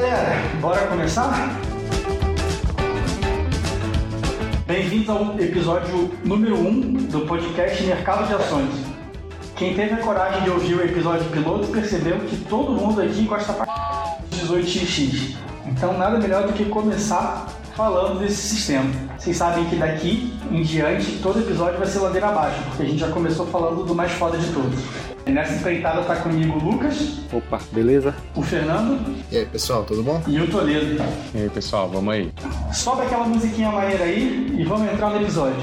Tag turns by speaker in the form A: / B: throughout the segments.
A: galera, bora começar? Bem-vindos ao episódio número 1 um do podcast Mercado de Ações. Quem teve a coragem de ouvir o episódio piloto percebeu que todo mundo aqui gosta pra 18xx. Então nada melhor do que começar falando desse sistema. Vocês sabem que daqui em diante todo episódio vai ser ladeira abaixo, porque a gente já começou falando do mais foda de todos. Nessa empreitada tá comigo o Lucas.
B: Opa, beleza?
A: O Fernando.
C: E aí, pessoal, tudo bom?
A: E o Toledo.
B: E aí, pessoal, vamos aí.
A: Sobe aquela musiquinha maneira aí e vamos entrar no episódio.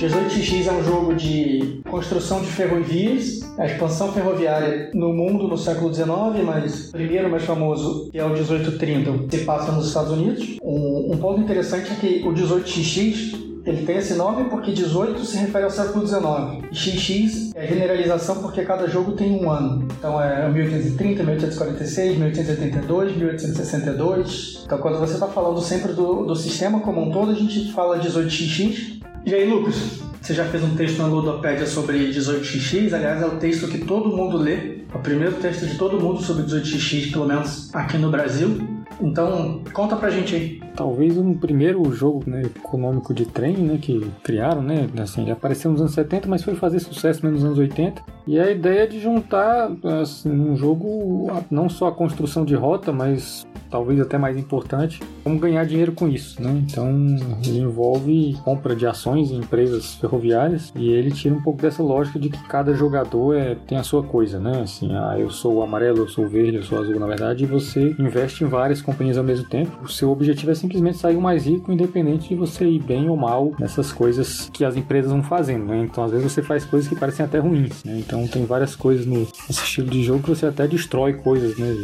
A: 18x é um jogo de construção de ferrovias, a expansão ferroviária no mundo no século XIX, mas o primeiro mais famoso que é o 1830 se passa nos Estados Unidos. Um, um ponto interessante é que o 18xx ele tem esse nome porque 18 se refere ao século XIX. E XX é generalização porque cada jogo tem um ano. Então é 1830, 1846, 1882, 1862. Então quando você está falando sempre do, do sistema como um todo, a gente fala 18XX e aí, Lucas, você já fez um texto na Ludopédia sobre 18x, aliás, é o texto que todo mundo lê, é o primeiro texto de todo mundo sobre 18x, pelo menos aqui no Brasil. Então, conta pra gente aí.
B: Talvez um primeiro jogo né, econômico de trem né, que criaram, né? Assim, ele apareceu nos anos 70, mas foi fazer sucesso nos anos 80. E a ideia é de juntar assim, um jogo, não só a construção de rota, mas talvez até mais importante, como ganhar dinheiro com isso, né? Então ele envolve compra de ações em empresas ferroviárias e ele tira um pouco dessa lógica de que cada jogador é, tem a sua coisa, né? Assim, ah, eu sou o amarelo, eu sou o verde, eu sou o azul, na verdade, e você investe em várias companhias ao mesmo tempo. O seu objetivo é simplesmente sair o mais rico, independente de você ir bem ou mal nessas coisas que as empresas vão fazendo, né? Então às vezes você faz coisas que parecem até ruins, né? Então tem várias coisas nesse estilo de jogo que você até destrói coisas, né?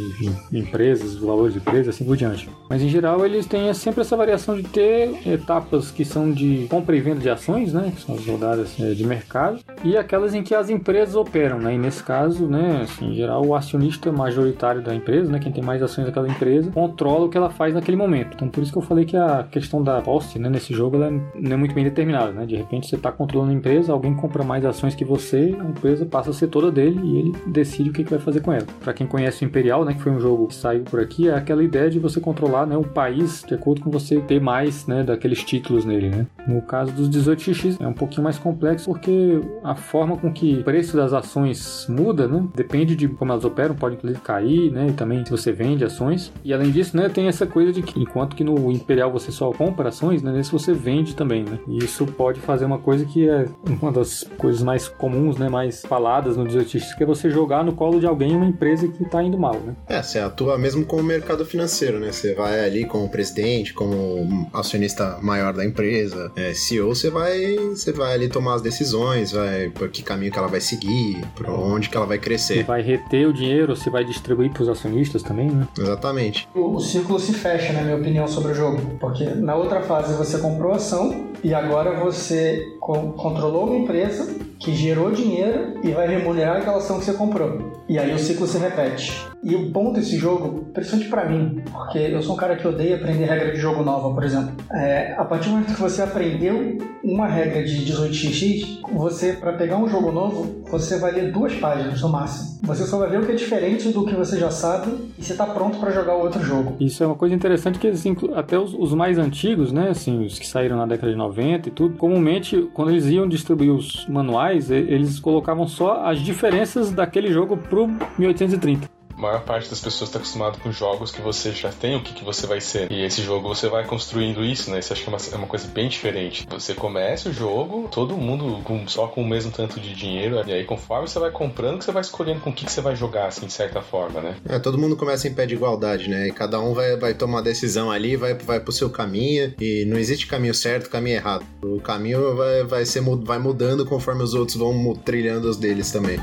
B: Empresas, valores de empresas assim por diante. Mas em geral eles têm sempre essa variação de ter etapas que são de compra e venda de ações, né, que são as rodadas é, de mercado, e aquelas em que as empresas operam, né, e nesse caso, né, assim, em geral o acionista majoritário da empresa, né, quem tem mais ações daquela empresa, controla o que ela faz naquele momento. Então por isso que eu falei que a questão da posse, né, nesse jogo ela não é muito bem determinada, né, de repente você está controlando a empresa, alguém compra mais ações que você, a empresa passa a ser toda dele e ele decide o que, que vai fazer com ela. Para quem conhece o Imperial, né, que foi um jogo que saiu por aqui, é aquela ideia de você controlar né, o país de acordo com você ter mais né, daqueles títulos nele. Né? No caso dos 18x é um pouquinho mais complexo porque a forma com que o preço das ações muda, né, depende de como elas operam, pode inclusive cair, né, e também se você vende ações. E além disso, né, tem essa coisa de que enquanto que no Imperial você só compra ações, né, nesse você vende também. Né? E isso pode fazer uma coisa que é uma das coisas mais comuns, né, mais faladas no 18x, que é você jogar no colo de alguém uma empresa que está indo mal. Né?
C: É, você atua mesmo com o mercado financeiro, né? Você vai ali como presidente, como acionista maior da empresa, é, CEO, você vai, você vai ali tomar as decisões, vai por que caminho que ela vai seguir, por onde que ela vai crescer.
B: Vai reter o dinheiro, você vai distribuir para os acionistas também, né?
C: Exatamente.
A: O, o círculo se fecha, na minha opinião, sobre o jogo, porque na outra fase você comprou ação e agora você controlou uma empresa que gerou dinheiro e vai remunerar aquela ação que você comprou. E aí o ciclo se repete. E o bom desse jogo, principalmente para mim, porque eu sou um cara que odeia aprender regra de jogo nova, por exemplo. É, a partir do momento que você aprendeu uma regra de 18x, você, para pegar um jogo novo, você vai ler duas páginas no máximo. Você só vai ver o que é diferente do que você já sabe e você tá pronto para jogar outro jogo.
B: Isso é uma coisa interessante que assim, até os, os, mais antigos, né, assim, os que saíram na década de 90 e tudo, comumente quando eles iam distribuir os manuais, eles colocavam só as diferenças daquele jogo pro 1830
D: a maior parte das pessoas está acostumado com jogos que você já tem o que, que você vai ser. E esse jogo você vai construindo isso, né? Isso acho que é uma, é uma coisa bem diferente. Você começa o jogo, todo mundo com, só com o mesmo tanto de dinheiro, e aí conforme você vai comprando, você vai escolhendo com o que, que você vai jogar, assim, de certa forma, né?
C: É, todo mundo começa em pé de igualdade, né? E cada um vai, vai tomar decisão ali, vai, vai pro seu caminho, e não existe caminho certo, caminho errado. O caminho vai, vai, ser, vai mudando conforme os outros vão trilhando os deles também.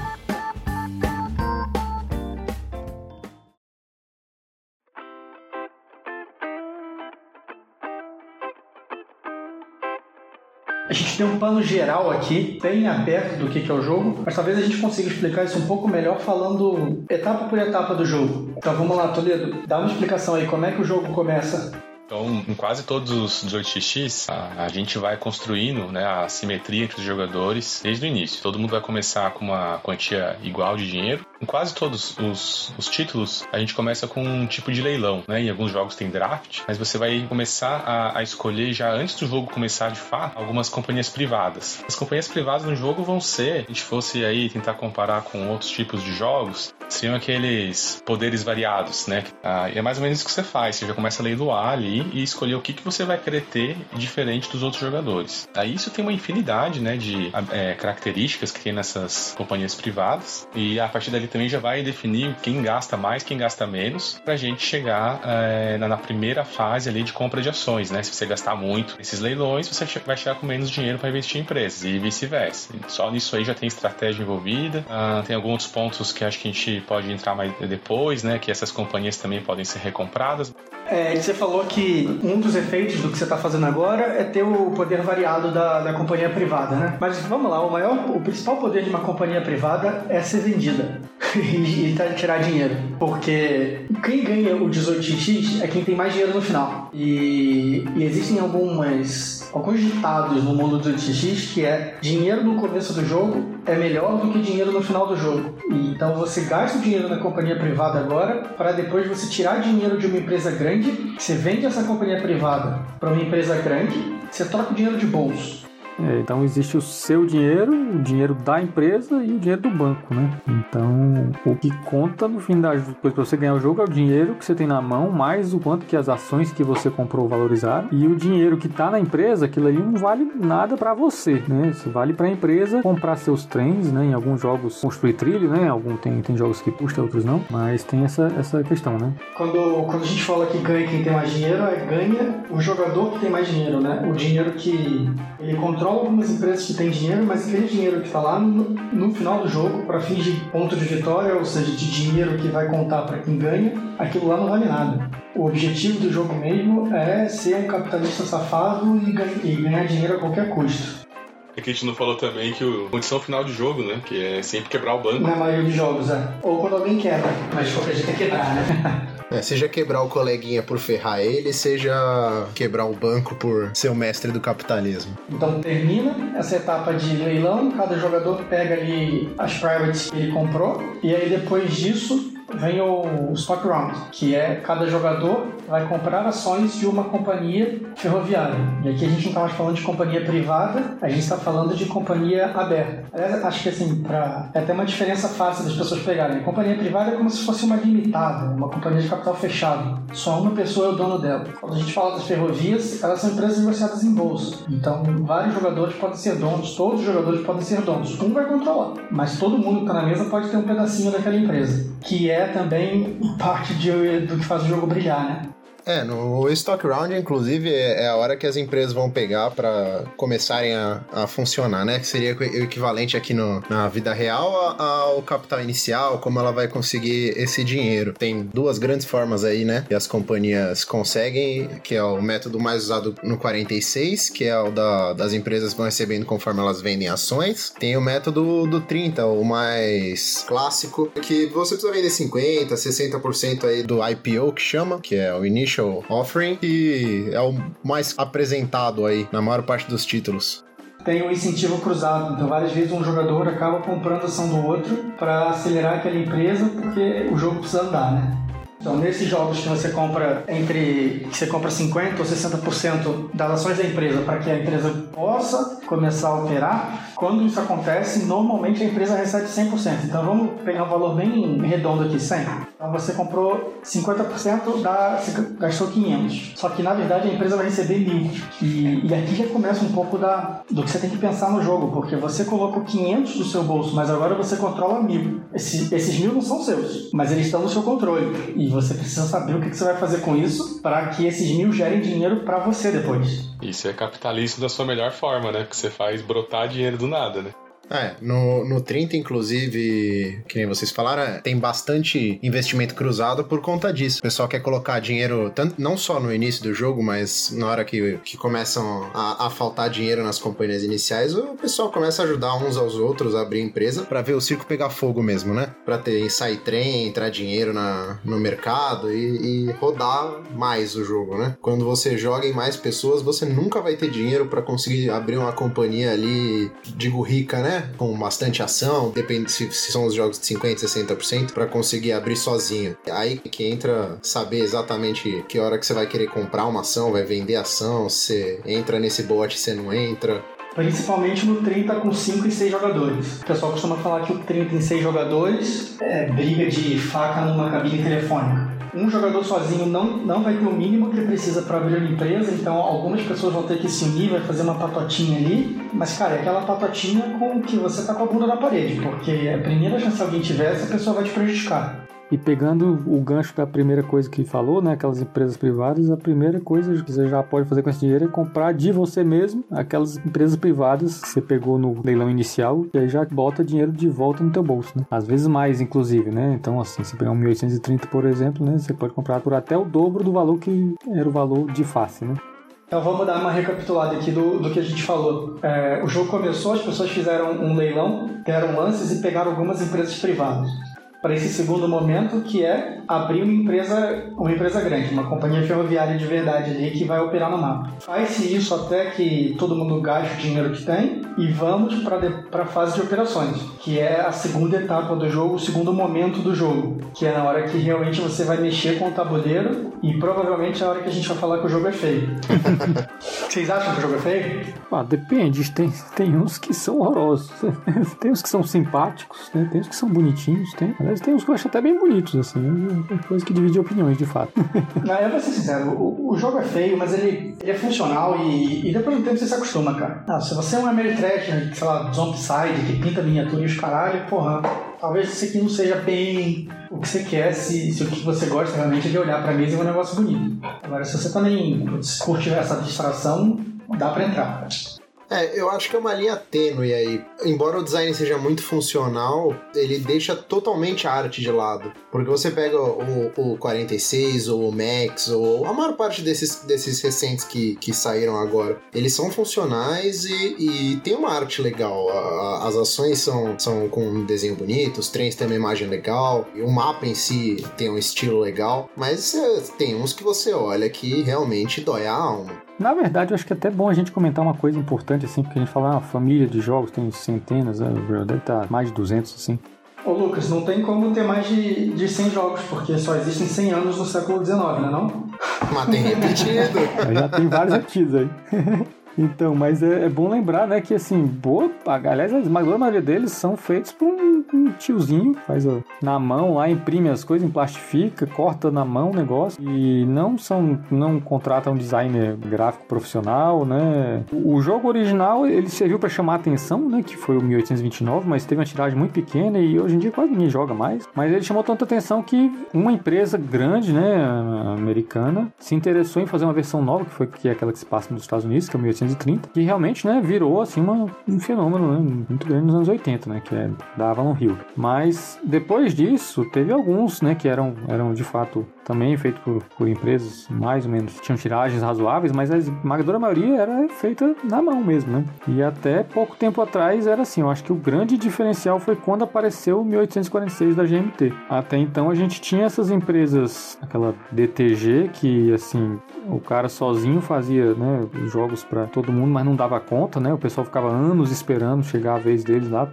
A: A gente tem um plano geral aqui, bem aberto do que é o jogo, mas talvez a gente consiga explicar isso um pouco melhor falando etapa por etapa do jogo. Então vamos lá, Toledo, dá uma explicação aí, como é que o jogo começa?
D: Então, em quase todos os 18x, a, a, gente vai construindo né, a simetria entre os jogadores desde o início. Todo mundo vai começar com uma quantia igual de dinheiro. Em quase todos os, os títulos, a gente começa com um tipo de leilão. Né? Em alguns jogos tem draft, mas você vai começar a, a escolher já antes do jogo começar de fato algumas companhias privadas. As companhias privadas no jogo vão ser, se a gente fosse aí tentar comparar com outros tipos de jogos, seriam aqueles poderes variados, né? Ah, é mais ou menos isso que você faz. Você já começa a leiloar ali e escolher o que, que você vai querer ter diferente dos outros jogadores. Aí isso tem uma infinidade, né, de é, características que tem nessas companhias privadas e a partir dali também já vai definir quem gasta mais, quem gasta menos, pra gente chegar é, na, na, primeira fase ali de compra de ações, né? Se você gastar muito nesses leilões, você vai chegar com menos dinheiro para investir em empresas e vice-versa. Só nisso aí já tem estratégia envolvida. Ah, tem alguns pontos que acho que a gente pode entrar mais depois, né? Que essas companhias também podem ser recompradas.
A: É, você falou que um dos efeitos do que você está fazendo agora é ter o poder variado da, da companhia privada, né? Mas vamos lá, o maior, o principal poder de uma companhia privada é ser vendida e, tá, tirar dinheiro. Porque quem ganha o 18x é quem tem mais dinheiro no final. E, e existem algumas, alguns ditados no mundo do 18x que é dinheiro no começo do jogo é melhor do que dinheiro no final do jogo. Então você gasta o dinheiro na companhia privada agora para depois você tirar dinheiro de uma empresa grande, você vende essa companhia privada para uma empresa grande, você troca o dinheiro de bolso.
B: É, então existe o seu dinheiro, o dinheiro da empresa e o dinheiro do banco, né? Então o que conta no fim das coisas para você ganhar o jogo é o dinheiro que você tem na mão, mais o quanto que as ações que você comprou valorizaram. E o dinheiro que está na empresa, aquilo ali não vale nada para você, né? Isso vale para a empresa comprar seus trens, né? Em alguns jogos construir trilho, né? Algum tem, tem jogos que custam, outros não, mas tem essa, essa questão, né?
A: Quando, quando a gente fala que ganha quem tem mais dinheiro, é ganha o jogador que tem mais dinheiro, né? O dinheiro que ele controla controla algumas empresas que têm dinheiro, mas aquele dinheiro que está lá no, no, final do jogo, para fins de ponto de vitória, ou seja, de dinheiro que vai contar para quem ganha, aquilo lá não vale nada. O objetivo do jogo mesmo é ser um capitalista safado e, ganha, e ganhar dinheiro a qualquer custo.
D: É que a gente não falou também que a condição final de jogo, né? Que é sempre quebrar o banco.
A: Na maioria dos jogos, é. Ou quando alguém quebra. Mas de qualquer jeito é quebrar, né?
C: É, seja quebrar o coleguinha por ferrar ele, seja quebrar o banco por ser o mestre do capitalismo.
A: Então termina essa etapa de leilão, cada jogador pega ali as privates que ele comprou, e aí depois disso vem o stock round, que é cada jogador vai comprar ações de uma companhia ferroviária. E aqui a gente não está falando de companhia privada, a gente está falando de companhia aberta. Aliás, acho que assim, pra... é até uma diferença fácil das pessoas pegarem. Companhia privada é como se fosse uma limitada, uma companhia de capital fechado. Só uma pessoa é o dono dela. Quando a gente fala das ferrovias, elas são empresas negociadas em bolsa. Então, vários jogadores podem ser donos, todos os jogadores podem ser donos. Um vai controlar, mas todo mundo que está na mesa pode ter um pedacinho daquela empresa, que é também parte de, do que faz o jogo brilhar, né?
C: É, no Stock Round, inclusive, é, é a hora que as empresas vão pegar para começarem a, a, funcionar, né? Que seria o equivalente aqui no, na vida real ao capital inicial, como ela vai conseguir esse dinheiro. Tem duas grandes formas aí, né? Que as companhias conseguem, que é o método mais usado no 46, que é o da, das empresas vão recebendo conforme elas vendem ações. Tem o método do 30, o mais clássico, que você precisa vender 50, 60% aí do IPO, que chama, que é o início Initial Offering, que é o mais apresentado aí na maior parte dos títulos
A: tem o incentivo cruzado. Então, várias vezes um jogador acaba comprando a ação do outro para acelerar aquela empresa, porque o jogo precisa andar, né? Então, nesses jogos que você compra entre que você compra 50 ou 60% das ações da empresa para que a empresa possa começar a operar, quando isso acontece, normalmente a empresa recebe 100%. Então, vamos pegar um valor bem redondo aqui, 100. Então, você comprou 50%, da, gastou 500. Só que, na verdade, a empresa vai receber 1.000. E, e aqui já começa um pouco da, do que você tem que pensar no jogo, porque você colocou 500 do seu bolso, mas agora você controla 1.000. Esse, esses 1.000 não são seus, mas eles estão no seu controle. E você precisa saber o que você vai fazer com isso para que esses mil gerem dinheiro para você depois.
D: Isso é capitalismo da sua melhor forma, né? Que você faz brotar dinheiro do nada, né?
C: É, no, no 30, inclusive, que nem vocês falaram, é, tem bastante investimento cruzado por conta disso. O pessoal quer colocar dinheiro, tanto, não só no início do jogo, mas na hora que, que começam a, a faltar dinheiro nas companhias iniciais, o pessoal começa a ajudar uns aos outros a abrir empresa para ver o circo pegar fogo mesmo, né? Pra ter sair trem, entrar dinheiro na, no mercado e, e rodar mais o jogo, né? Quando você joga em mais pessoas, você nunca vai ter dinheiro para conseguir abrir uma companhia ali, digo rica, né? Com bastante ação, depende se, se são os jogos de 50%, 60%, para conseguir abrir sozinho. Aí que entra saber exatamente que hora que você vai querer comprar uma ação, vai vender ação, você entra nesse bot, você não entra.
A: Principalmente no 30 com 5 e 6 jogadores. O pessoal costuma falar que o 30 em 6 jogadores é briga de faca numa cabine telefônica um jogador sozinho não, não vai ter o mínimo que ele precisa para abrir uma empresa, então algumas pessoas vão ter que se unir, vai fazer uma patotinha ali, mas cara, é aquela patotinha com que você tá com a bunda na parede, porque a primeira chance que alguém tiver, essa pessoa vai te prejudicar.
B: E pegando o gancho da primeira coisa que falou, né, aquelas empresas privadas, a primeira coisa que você já pode fazer com esse dinheiro é comprar de você mesmo aquelas empresas privadas que você pegou no leilão inicial e aí já bota dinheiro de volta no teu bolso, né? Às vezes mais, inclusive, né? Então, assim, se pegar um 1830, por exemplo, né, você pode comprar por até o dobro do valor que era o valor de face, né?
A: Então vamos dar uma recapitulada aqui do, do que a gente falou. É, o jogo começou, as pessoas fizeram um leilão, deram lances e pegaram algumas empresas privadas para esse segundo momento, que é abrir uma empresa, uma empresa grande, uma companhia ferroviária de verdade ali que vai operar no mapa. Faz-se isso até que todo mundo gaste o dinheiro que tem e vamos para a fase de operações, que é a segunda etapa do jogo, o segundo momento do jogo, que é na hora que realmente você vai mexer com o tabuleiro e provavelmente é a hora que a gente vai falar que o jogo é feio. Vocês acham que o jogo é feio?
B: Ah, depende, tem, tem uns que são horrorosos, tem uns que são simpáticos, né? tem uns que são bonitinhos, tem mas tem uns que eu acho até bem bonitos, assim. É coisa que divide opiniões, de fato.
A: Não, eu vou ser sincero, o, o jogo é feio, mas ele, ele é funcional e, e depois de um tempo você se acostuma, cara. Não, se você é um Ameritrash, sei lá, Zombicide, que pinta miniatura e os caralho, porra, talvez isso aqui não seja bem o que você quer, se, se o que você gosta realmente é de olhar pra mesa e ver um negócio bonito. Agora, se você também curte essa distração, dá pra entrar. Cara.
C: É, eu acho que é uma linha tênue aí. Embora o design seja muito funcional, ele deixa totalmente a arte de lado. Porque você pega o, o 46 ou o Max ou a maior parte desses, desses recentes que, que saíram agora, eles são funcionais e, e tem uma arte legal. A, a, as ações são, são com um desenho bonito, os trens têm uma imagem legal, o mapa em si tem um estilo legal, mas é, tem uns que você olha que realmente dói a alma.
B: Na verdade, eu acho que é até bom a gente comentar uma coisa importante, assim, porque a gente fala, uma ah, família de jogos tem centenas, né? deve estar mais de 200, assim.
A: Ô Lucas, não tem como ter mais de, de 100 jogos, porque só existem 100 anos no século XIX, né não?
C: Mas tem repetido.
B: já tem vários repetidos aí. Então, mas é, é, bom lembrar, né, que assim, boa, aliás, a maioria deles são feitos por um, um tiozinho, faz ó, na mão lá, imprime as coisas, emplastifica, corta na mão o negócio e não são, não contrata um designer gráfico profissional, né. O, o jogo original, ele serviu para chamar a atenção, né, que foi o 1829, mas teve uma tiragem muito pequena e hoje em dia quase ninguém joga mais, mas ele chamou tanta atenção que uma empresa grande, né, americana, se interessou em fazer uma versão nova, que foi que é aquela que se passa nos Estados Unidos, que é o 1829 1930, que realmente, né, virou assim uma, um fenômeno né, muito grande nos anos 80, né, que é da Avalon Hill. Mas depois disso, teve alguns, né, que eram, eram de fato também feitos por, por empresas mais ou menos, tinham tiragens razoáveis, mas a esmagadora maioria era feita na mão mesmo, né? E até pouco tempo atrás era assim, eu acho que o grande diferencial foi quando apareceu o 1846 da GMT. Até então a gente tinha essas empresas, aquela DTG, que assim, o cara sozinho fazia, né, jogos para todo mundo, mas não dava conta, né? O pessoal ficava anos esperando chegar a vez deles lá,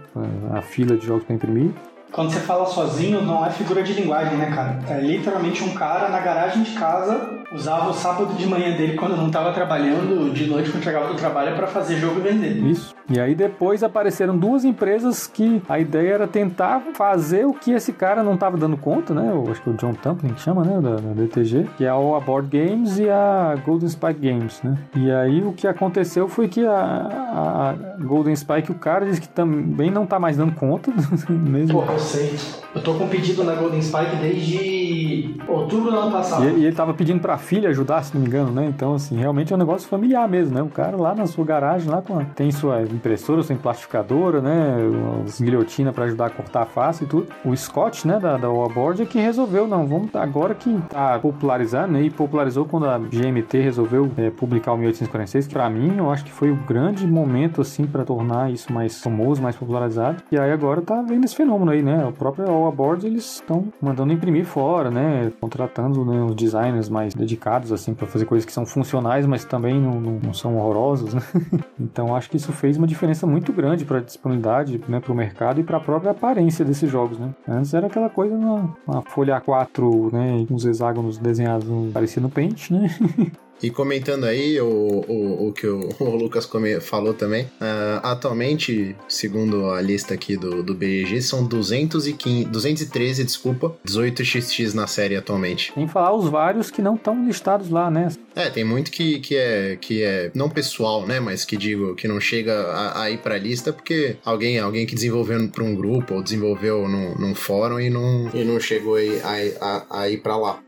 B: a fila de jogos para imprimir.
A: Quando você fala sozinho, não é figura de linguagem, né, cara? É literalmente um cara na garagem de casa usava o sábado de manhã dele quando não estava trabalhando, de noite quando chegava do trabalho para fazer jogo e vender.
B: Isso. E aí depois apareceram duas empresas que a ideia era tentar fazer o que esse cara não estava dando conta, né? Eu acho que é o John Tamplin que chama, né, da, da DTG, que é a All Aboard Games e a Golden Spike Games, né? E aí o que aconteceu foi que a, a Golden Spike, o cara disse que também não tá mais dando conta
A: mesmo. Eu sei. Eu tô com pedido na Golden Spike desde outubro do ano passado.
B: E, e ele tava pedindo para filha ajudar, se não me engano, né? Então, assim, realmente é um negócio familiar mesmo, né? O cara lá na sua garagem, lá com a... tem sua impressora, sua plastificadora, né? As guilhotinas para ajudar a cortar a face e tudo. O Scott, né, da, da Wallboard, é que resolveu, não, vamos agora que tá popularizando, né? E popularizou quando a GMT resolveu é, publicar o 1846, que pra mim, eu acho que foi o grande momento, assim, para tornar isso mais famoso, mais popularizado. E aí agora tá vendo esse fenômeno aí, né? O próprio Wallboard, eles estão mandando imprimir fora, né? Contratando né, os designers mais dedicados, assim, para fazer coisas que são funcionais, mas também não, não, não são horrorosos, né? então acho que isso fez uma diferença muito grande para a disponibilidade, né, para o mercado e para a própria aparência desses jogos, né? Antes era aquela coisa uma, uma folha A4, né, com os hexágonos desenhados parecendo Paint, né?
C: E comentando aí o, o, o que o, o Lucas falou também, uh, atualmente, segundo a lista aqui do, do BGG, são 215, 213, desculpa, 18xx na série atualmente.
B: Sem falar os vários que não estão listados lá, né?
C: É, tem muito que, que, é, que é não pessoal, né? Mas que digo, que não chega a, a ir pra lista porque alguém, alguém que desenvolveu para um grupo ou desenvolveu num, num fórum e não, e não chegou aí, a, a, a ir pra lá.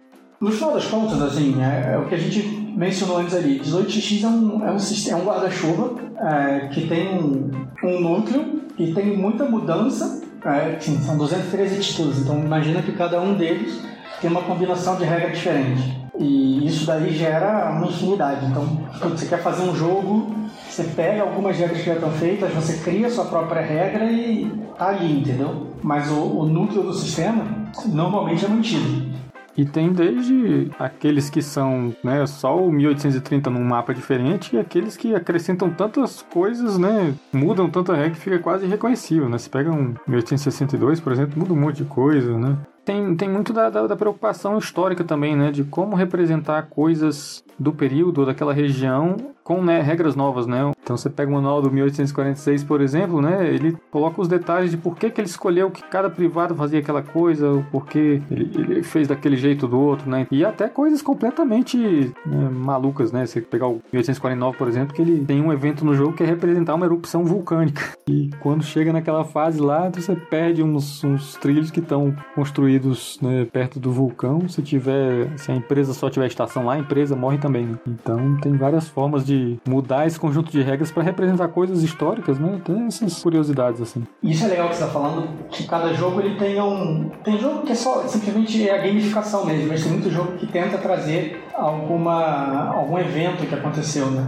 A: No final das contas, assim, é, é o que a gente mencionou antes ali, 18x é um, é um, é um guarda-chuva é, que tem um, um núcleo e tem muita mudança. É, são 213 títulos, então imagina que cada um deles tem uma combinação de regra diferente. E isso daí gera uma infinidade. Então, quando você quer fazer um jogo, você pega algumas regras que já estão feitas, você cria sua própria regra e tá ali, entendeu? Mas o, o núcleo do sistema normalmente é mantido.
B: E tem desde aqueles que são né, só o 1830 num mapa diferente e aqueles que acrescentam tantas coisas, né? Mudam tanta regra que fica quase irreconhecível, né? Você pega um 1862, por exemplo, muda um monte de coisa, né? Tem, tem muito da, da, da preocupação histórica também, né? De como representar coisas do período, daquela região, com né, regras novas, né? Então você pega o manual do 1846, por exemplo, né? Ele coloca os detalhes de por que, que ele escolheu que cada privado fazia aquela coisa, o porquê ele, ele fez daquele jeito do outro, né? E até coisas completamente né, malucas, né? Você pegar o 1849, por exemplo, que ele tem um evento no jogo que é representar uma erupção vulcânica. E quando chega naquela fase lá, você perde uns, uns trilhos que estão construídos né, perto do vulcão. Se tiver, se a empresa só tiver estação lá, a empresa morre também. Né? Então tem várias formas de mudar esse conjunto de regras para representar coisas históricas, né? Tem essas curiosidades assim.
A: Isso é legal que você está falando, que cada jogo ele tem um. Tem jogo que é só simplesmente é a gamificação mesmo, mas tem muito jogo que tenta trazer alguma algum evento que aconteceu, né?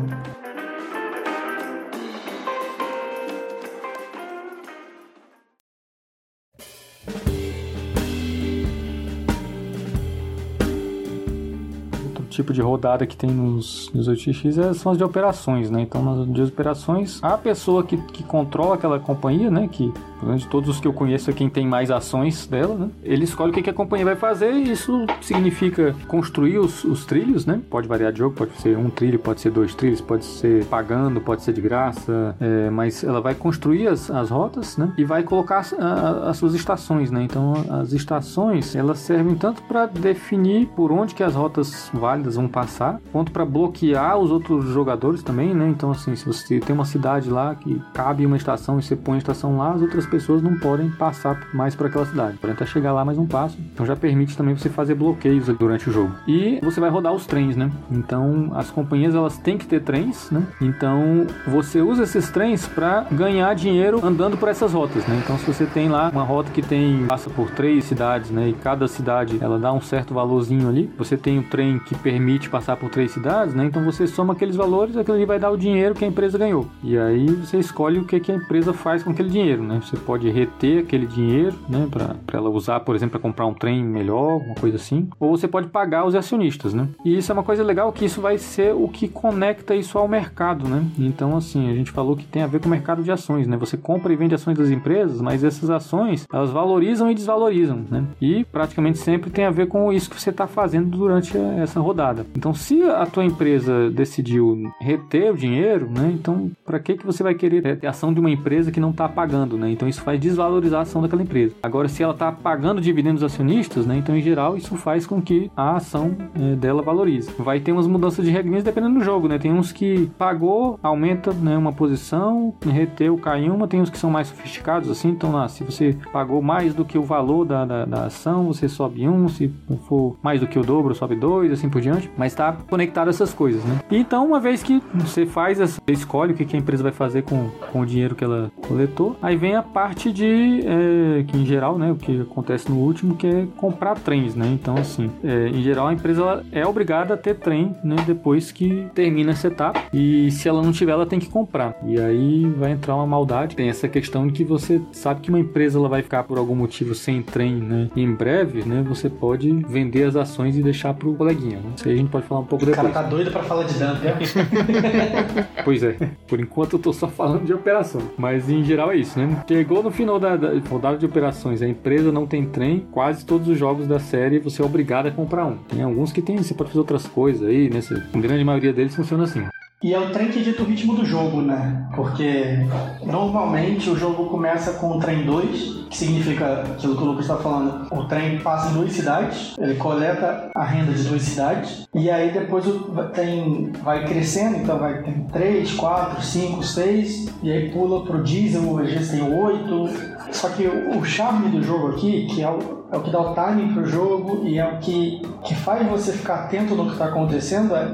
B: Tipo de rodada que tem nos, nos 8x é, são as de operações, né? Então, nas de operações, a pessoa que, que controla aquela companhia, né? Que, de todos os que eu conheço, quem tem mais ações dela, né? Ele escolhe o que, que a companhia vai fazer e isso significa construir os, os trilhos, né? Pode variar de jogo, pode ser um trilho, pode ser dois trilhos, pode ser pagando, pode ser de graça, é, mas ela vai construir as, as rotas, né? E vai colocar as, as suas estações, né? Então, as estações, elas servem tanto para definir por onde que as rotas válidas vão passar, quanto para bloquear os outros jogadores também, né? Então, assim, se você tem uma cidade lá que cabe uma estação e você põe a estação lá, as outras pessoas não podem passar mais para aquela cidade. Podem até chegar lá, mas não passam. Então já permite também você fazer bloqueios durante o jogo. E você vai rodar os trens, né? Então as companhias elas têm que ter trens, né? Então você usa esses trens para ganhar dinheiro andando por essas rotas, né? Então se você tem lá uma rota que tem passa por três cidades, né? E cada cidade ela dá um certo valorzinho ali. Você tem o trem que permite permite passar por três cidades, né? Então você soma aqueles valores, aquilo ali vai dar o dinheiro que a empresa ganhou. E aí você escolhe o que, que a empresa faz com aquele dinheiro, né? Você pode reter aquele dinheiro, né? Para ela usar, por exemplo, para comprar um trem melhor, uma coisa assim. Ou você pode pagar os acionistas, né? E isso é uma coisa legal que isso vai ser o que conecta isso ao mercado, né? Então, assim, a gente falou que tem a ver com o mercado de ações, né? Você compra e vende ações das empresas, mas essas ações, elas valorizam e desvalorizam, né? E praticamente sempre tem a ver com isso que você está fazendo durante essa rodada. Então, se a tua empresa decidiu reter o dinheiro, né? Então, para que que você vai querer ter ação de uma empresa que não está pagando, né? Então, Então isso faz desvalorizar a ação daquela empresa. Agora, se ela está pagando dividendos acionistas, né? Então, em geral, isso faz com que a ação é, dela valorize. Vai ter umas mudanças de regrinhas dependendo do jogo, né? Tem uns que pagou, aumenta né, uma posição, reteu, cai uma. Tem uns que são mais sofisticados, assim. Então, se você pagou mais do que o valor da, da, da ação, você sobe um. Se for mais do que o dobro, sobe dois, assim por diante. Mas está conectado essas coisas, né? Então, uma vez que você faz, você escolhe o que a empresa vai fazer com, com o dinheiro que ela coletou, aí vem a parte de, é, que em geral, né, o que acontece no último, que é comprar trens, né? Então, assim, é, em geral, a empresa é obrigada a ter trem, né, depois que termina essa etapa. E se ela não tiver, ela tem que comprar. E aí vai entrar uma maldade. Tem essa questão de que você sabe que uma empresa ela vai ficar por algum motivo sem trem, né? E em breve, né, você pode vender as ações e deixar pro coleguinha. Né? Isso aí a gente pode falar um pouco
A: o
B: depois.
A: O cara tá doido pra falar de dump,
B: Pois é. Por enquanto eu tô só falando de operação. Mas em geral é isso, né? Chegou no final da, da rodada de operações, a empresa não tem trem, quase todos os jogos da série você é obrigado a comprar um. Tem alguns que tem, você pode fazer outras coisas aí, né? A grande maioria deles funciona assim.
A: E é o trem que dita o ritmo do jogo, né? Porque normalmente o jogo começa com o trem 2, que significa aquilo que o Lucas está falando. O trem passa em duas cidades, ele coleta a renda de duas cidades, e aí depois o trem vai crescendo, então vai ter 3, 4, 5, 6, e aí pula pro diesel, às vezes tem 8. Só que o, charme do jogo aqui, que é o, é o que dá o timing pro jogo e é o que, que faz você ficar atento no que está acontecendo, é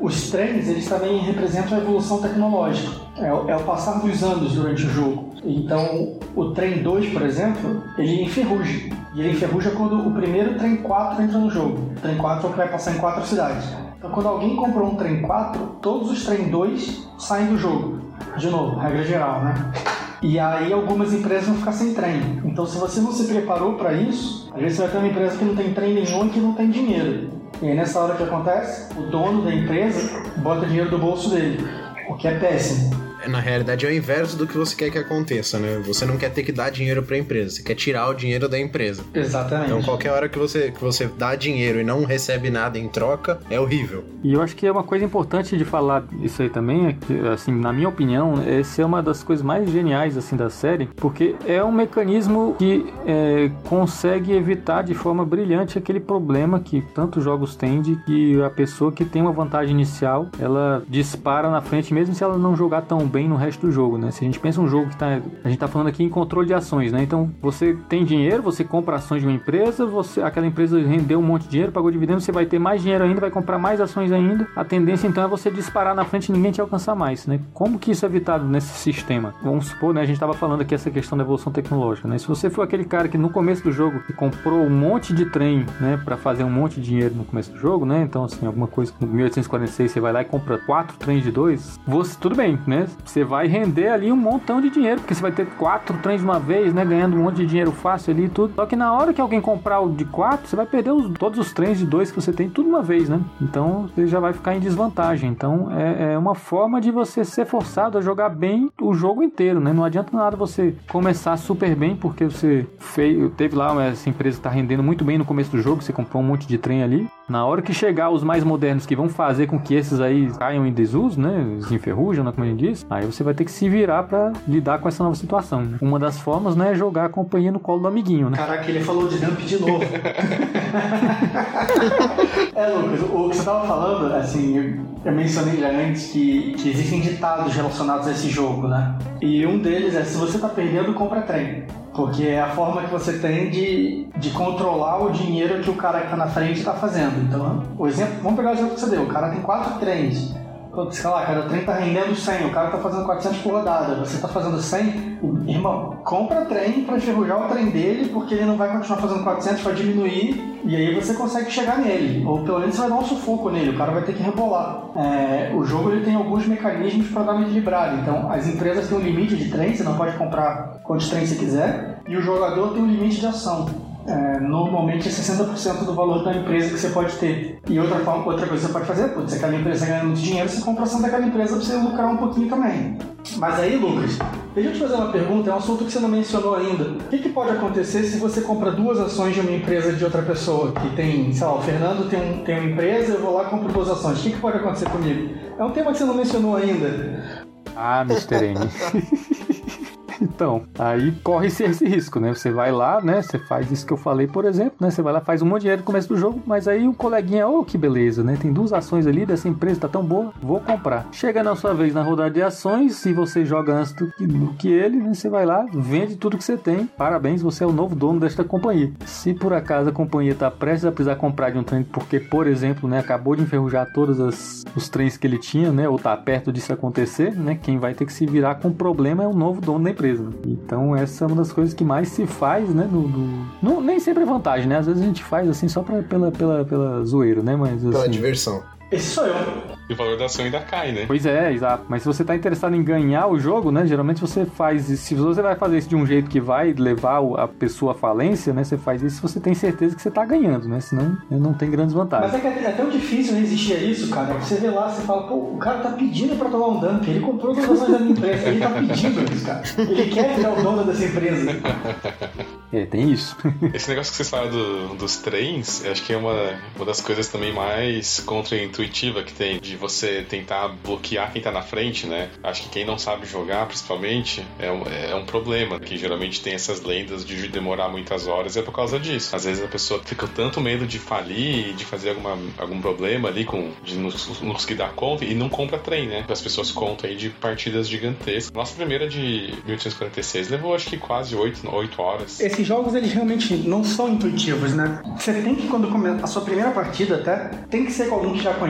A: os trens eles também representam a evolução tecnológica. É, é, o passar dos anos durante o jogo. Então, o trem 2, por exemplo, ele enferruja. E ele enferruja quando o primeiro trem 4 entra no jogo. O trem 4 é o que vai passar em quatro cidades. Então, quando alguém comprou um trem 4, todos os trem 2 saem do jogo. De novo, regra geral, né? E aí algumas empresas vão ficar sem trem. Então, se você não se preparou para isso, às vezes você vai ter uma empresa que não tem trem nenhum e que não tem dinheiro. E aí nessa hora que acontece, o dono da empresa bota dinheiro do bolso dele, o que é péssimo
C: na realidade é o inverso do que você quer que aconteça, né? Você não quer ter que dar dinheiro para a empresa, você quer tirar o dinheiro da empresa.
A: Exatamente.
C: Então qualquer hora que você, que você dá dinheiro e não recebe nada em troca, é horrível.
B: E eu acho que é uma coisa importante de falar isso aí também, é que, assim, na minha opinião, essa é uma das coisas mais geniais, assim, da série, porque é um mecanismo que é, consegue evitar de forma brilhante aquele problema que tantos jogos têm de que a pessoa que tem uma vantagem inicial, ela dispara na frente, mesmo se ela não jogar tão bem no resto do jogo, né? Se a gente pensa um jogo que tá, a gente tá falando aqui em controle de ações, né? Então, você tem dinheiro, você compra ações de uma empresa, você aquela empresa rendeu um monte de dinheiro, pagou dividendo, você vai ter mais dinheiro ainda, vai comprar mais ações ainda. A tendência então é você disparar na frente e ninguém te alcançar mais, né? Como que isso é evitado nesse sistema? Vamos supor, né, a gente tava falando aqui essa questão da evolução tecnológica, né? Se você for aquele cara que no começo do jogo comprou um monte de trem, né, para fazer um monte de dinheiro no começo do jogo, né? Então, assim, alguma coisa no 1846 você vai lá e compra quatro trens de dois, você tudo bem, né? Você vai render ali um montão de dinheiro, porque você vai ter quatro trens de uma vez, né? Ganhando um monte de dinheiro fácil ali e tudo. Só que na hora que alguém comprar o de quatro, você vai perder os, todos os trens de dois que você tem, tudo uma vez, né? Então você já vai ficar em desvantagem. Então é, é uma forma de você ser forçado a jogar bem o jogo inteiro, né? Não adianta nada você começar super bem, porque você fez, teve lá essa empresa que tá rendendo muito bem no começo do jogo, você comprou um monte de trem ali. Na hora que chegar os mais modernos que vão fazer com que esses aí caiam em desuso, né? Se enferrujam, né? como a gente diz, aí você vai ter que se virar para lidar com essa nova situação. Né? Uma das formas, né, é jogar a companhia no colo do amiguinho, né?
A: Caraca, ele falou de dump de novo. é, Lucas, o que você tava falando, assim, eu, mencionei já antes que, que existem ditados relacionados a esse jogo, né? E um deles é: se você tá perdendo, compra trem. Porque é a forma que você tem de, de controlar o dinheiro que o cara que está na frente está fazendo. Então, o exemplo, vamos pegar o exemplo que você deu. O cara tem quatro trens. Sei lá, cara, o trem tá rendendo 100, o cara tá fazendo 400 por rodada, você tá fazendo 100, irmão, compra trem pra enferrujar o trem dele, porque ele não vai continuar fazendo 400, vai diminuir, e aí você consegue chegar nele, ou pelo menos você vai dar um sufoco nele, o cara vai ter que rebolar. É, o jogo ele tem alguns mecanismos para dar uma equilibrada, então as empresas têm um limite de trem, você não pode comprar quantos trens você quiser, e o jogador tem um limite de ação é, normalmente é 60% do valor da empresa que você pode ter. E outra, forma, outra coisa que você pode fazer, putz, aquela empresa ganha muito dinheiro, você compra ação daquela empresa para você lucrar um pouquinho também. Mas aí, Lucas, deixa eu te fazer uma pergunta, é um assunto que você não mencionou ainda. O que, que pode acontecer se você compra duas ações de uma empresa de outra pessoa? Que tem, sei lá, o Fernando tem, um, tem uma empresa, eu vou lá e compro duas ações. O que, que pode acontecer comigo? É um tema que você não mencionou ainda.
B: Ah, Mr. N. Então, aí corre-se esse risco, né? Você vai lá, né? Você faz isso que eu falei, por exemplo, né? Você vai lá, faz um monte de dinheiro no começo do jogo, mas aí o coleguinha, oh, que beleza, né? Tem duas ações ali dessa empresa, tá tão boa, vou comprar. Chega na sua vez na rodada de ações, se você joga antes do que, do que ele, né? Você vai lá, vende tudo que você tem. Parabéns, você é o novo dono desta companhia. Se por acaso a companhia tá prestes a precisar comprar de um trem, porque, por exemplo, né? Acabou de enferrujar todos as, os trens que ele tinha, né? Ou tá perto disso acontecer, né? Quem vai ter que se virar com problema é o novo dono da empresa. Então essa é uma das coisas que mais se faz, né? No, no... no nem sempre é vantagem, né? Às vezes a gente faz assim só pra, pela, pela, pela zoeira, né? Mas, assim...
C: Pela diversão.
A: Esse sou eu.
D: E o valor da ação ainda cai, né?
B: Pois é, exato. Mas se você tá interessado em ganhar o jogo, né? Geralmente você faz Se você vai fazer isso de um jeito que vai levar a pessoa à falência, né? Você faz isso se você tem certeza que você tá ganhando, né? Senão né, não tem grandes vantagens.
A: Mas é que é tão difícil resistir a isso, cara. Você vê lá, você fala, pô, o cara tá pedindo pra tomar um dump. Ele comprou as ações da minha empresa. Ele tá pedindo isso, cara. Ele quer virar o dono dessa empresa.
B: É, tem isso.
D: Esse negócio que você fala do, dos trens, acho que é uma, uma das coisas também mais contra-intuitiva que tem de você tentar bloquear quem tá na frente, né? Acho que quem não sabe jogar, principalmente, é um, é um problema, que geralmente tem essas lendas de demorar muitas horas, é por causa disso. Às vezes a pessoa fica tanto medo de falir, de fazer alguma, algum problema ali, com, de não, não conseguir dar conta, e não compra trem, né? As pessoas contam aí de partidas gigantescas. Nossa primeira de 1846 levou acho que quase 8, 8 horas.
A: Esses jogos, eles realmente não são intuitivos, né? Você tem que, quando começa a sua primeira partida até, tem que ser com alguém que já conhece.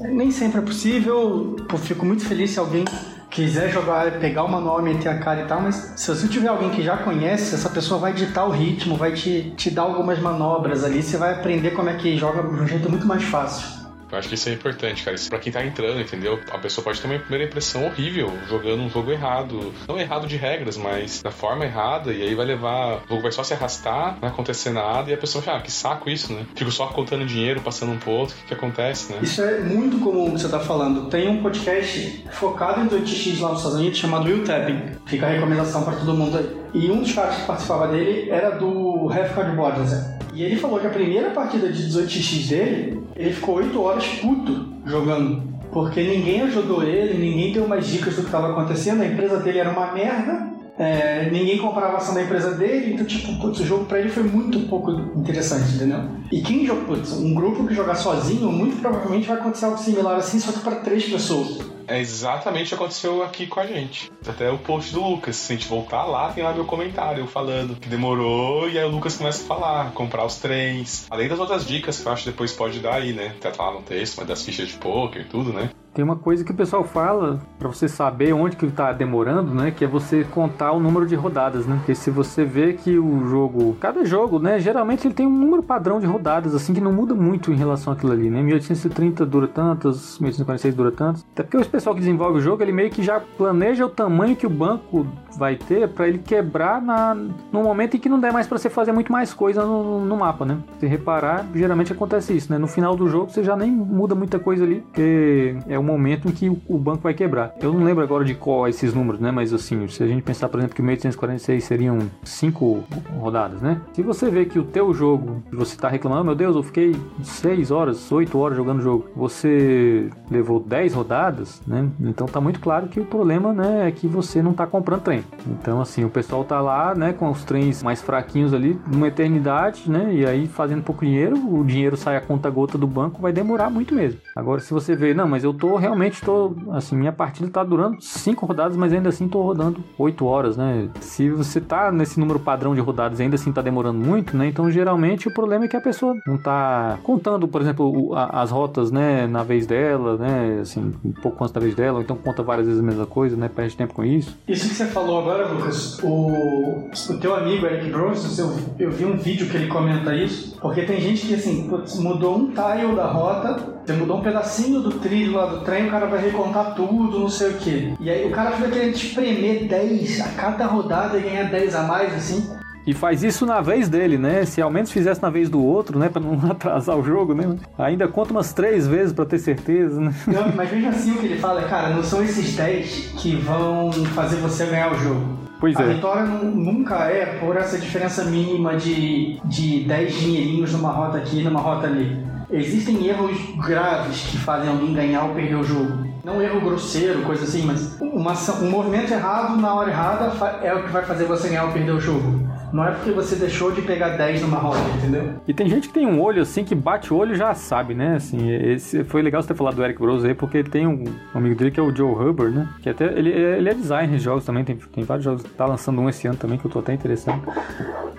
A: Nem sempre é possível, eu fico muito feliz se alguém quiser jogar, pegar o manual, meter a cara e tal, mas se você tiver alguém que já conhece, essa pessoa vai ditar o ritmo, vai te, te dar algumas manobras ali, você vai aprender como é que joga de um jeito muito mais fácil.
D: Eu acho que isso é importante, cara. Isso pra quem tá entrando, entendeu? A pessoa pode ter uma primeira impressão horrível jogando um jogo errado. Não errado de regras, mas da forma errada, e aí vai levar. O jogo vai só se arrastar, não vai acontecer nada, e a pessoa fala, ah, que saco isso, né? Fico só contando dinheiro, passando um pro outro, o que, que acontece, né?
A: Isso é muito comum que você tá falando. Tem um podcast focado em 2x lá nos Estados Unidos chamado Will Tapping. Fica a recomendação para todo mundo aí. E um dos caras que participava dele era do Half Card Borders, né? E ele falou que a primeira partida de 18x dele, ele ficou 8 horas puto jogando. Porque ninguém ajudou ele, ninguém deu mais dicas do que estava acontecendo, a empresa dele era uma merda, é, ninguém comprava a ação da empresa dele, então, tipo, putz, o jogo pra ele foi muito pouco interessante, entendeu? E quem joga, putz, um grupo que jogar sozinho, muito provavelmente vai acontecer algo similar assim, só que para três pessoas.
D: É exatamente o que aconteceu aqui com a gente. Até o post do Lucas. Se a gente voltar lá, tem lá meu comentário falando que demorou e aí o Lucas começa a falar, comprar os trens. Além das outras dicas que eu acho que depois pode dar aí, né? Até lá no texto, mas das fichas de poker e tudo, né?
B: Tem uma coisa que o pessoal fala para você saber onde que tá demorando, né? Que é você contar o número de rodadas, né? Porque se você vê que o jogo, cada jogo, né? Geralmente ele tem um número padrão de rodadas, assim, que não muda muito em relação àquilo ali, né? 1830 dura tantas, 1846 dura tantas. Até porque o pessoal que desenvolve o jogo, ele meio que já planeja o tamanho que o banco vai ter para ele quebrar na, no momento em que não der mais para você fazer muito mais coisa no, no mapa, né? Se reparar, geralmente acontece isso, né? No final do jogo você já nem muda muita coisa ali, porque é o momento em que o banco vai quebrar. Eu não lembro agora de qual esses números, né? Mas assim, se a gente pensar, por exemplo, que 1846 seriam 5 rodadas, né? Se você vê que o teu jogo, você tá reclamando, meu Deus, eu fiquei 6 horas, 8 horas jogando o jogo, você levou 10 rodadas, né? Então tá muito claro que o problema, né, é que você não tá comprando trem. Então, assim, o pessoal tá lá, né, com os trens mais fraquinhos ali, numa eternidade, né? E aí fazendo pouco dinheiro, o dinheiro sai a conta gota do banco, vai demorar muito mesmo. Agora, se você vê, não, mas eu tô realmente tô, assim, minha partida tá durando cinco rodadas, mas ainda assim tô rodando oito horas, né? Se você tá nesse número padrão de rodadas ainda assim tá demorando muito, né? Então geralmente o problema é que a pessoa não tá contando, por exemplo, as rotas, né, na vez dela, né, assim, um pouco antes da vez dela, ou então conta várias vezes a mesma coisa, né, perde tempo com isso.
A: Isso que você falou agora, Lucas, o, o teu amigo Eric Bros, eu, eu vi um vídeo que ele comenta isso, porque tem gente que assim, mudou um tile da rota, você mudou um pedacinho do trilho lá do trem, o cara vai recontar tudo, não sei o que. E aí o cara fica querendo espremer 10 a cada rodada e ganhar 10 a mais, assim.
B: E faz isso na vez dele, né? Se ao menos fizesse na vez do outro, né? Pra não atrasar o jogo, né? Ainda conta umas três vezes pra ter certeza, né?
A: Não, mas veja assim o que ele fala, cara, não são esses 10 que vão fazer você ganhar o jogo.
B: Pois
A: a
B: é.
A: vitória nunca é por essa diferença mínima de, de 10 dinheirinhos numa rota aqui e numa rota ali. Existem erros graves que fazem alguém ganhar ou perder o jogo. Não erro grosseiro, coisa assim, mas uma, um movimento errado na hora errada é o que vai fazer você ganhar ou perder o jogo. Não é porque você deixou de pegar 10 numa roda, entendeu?
B: E tem gente que tem um olho assim, que bate o olho e já sabe, né? Assim, esse, foi legal você ter falado do Eric Bros aí, porque tem um, amigo dele que é o Joe Hubbard, né? Que até ele, ele é designer de jogos também, tem, tem vários jogos, tá lançando um esse ano também, que eu tô até interessado.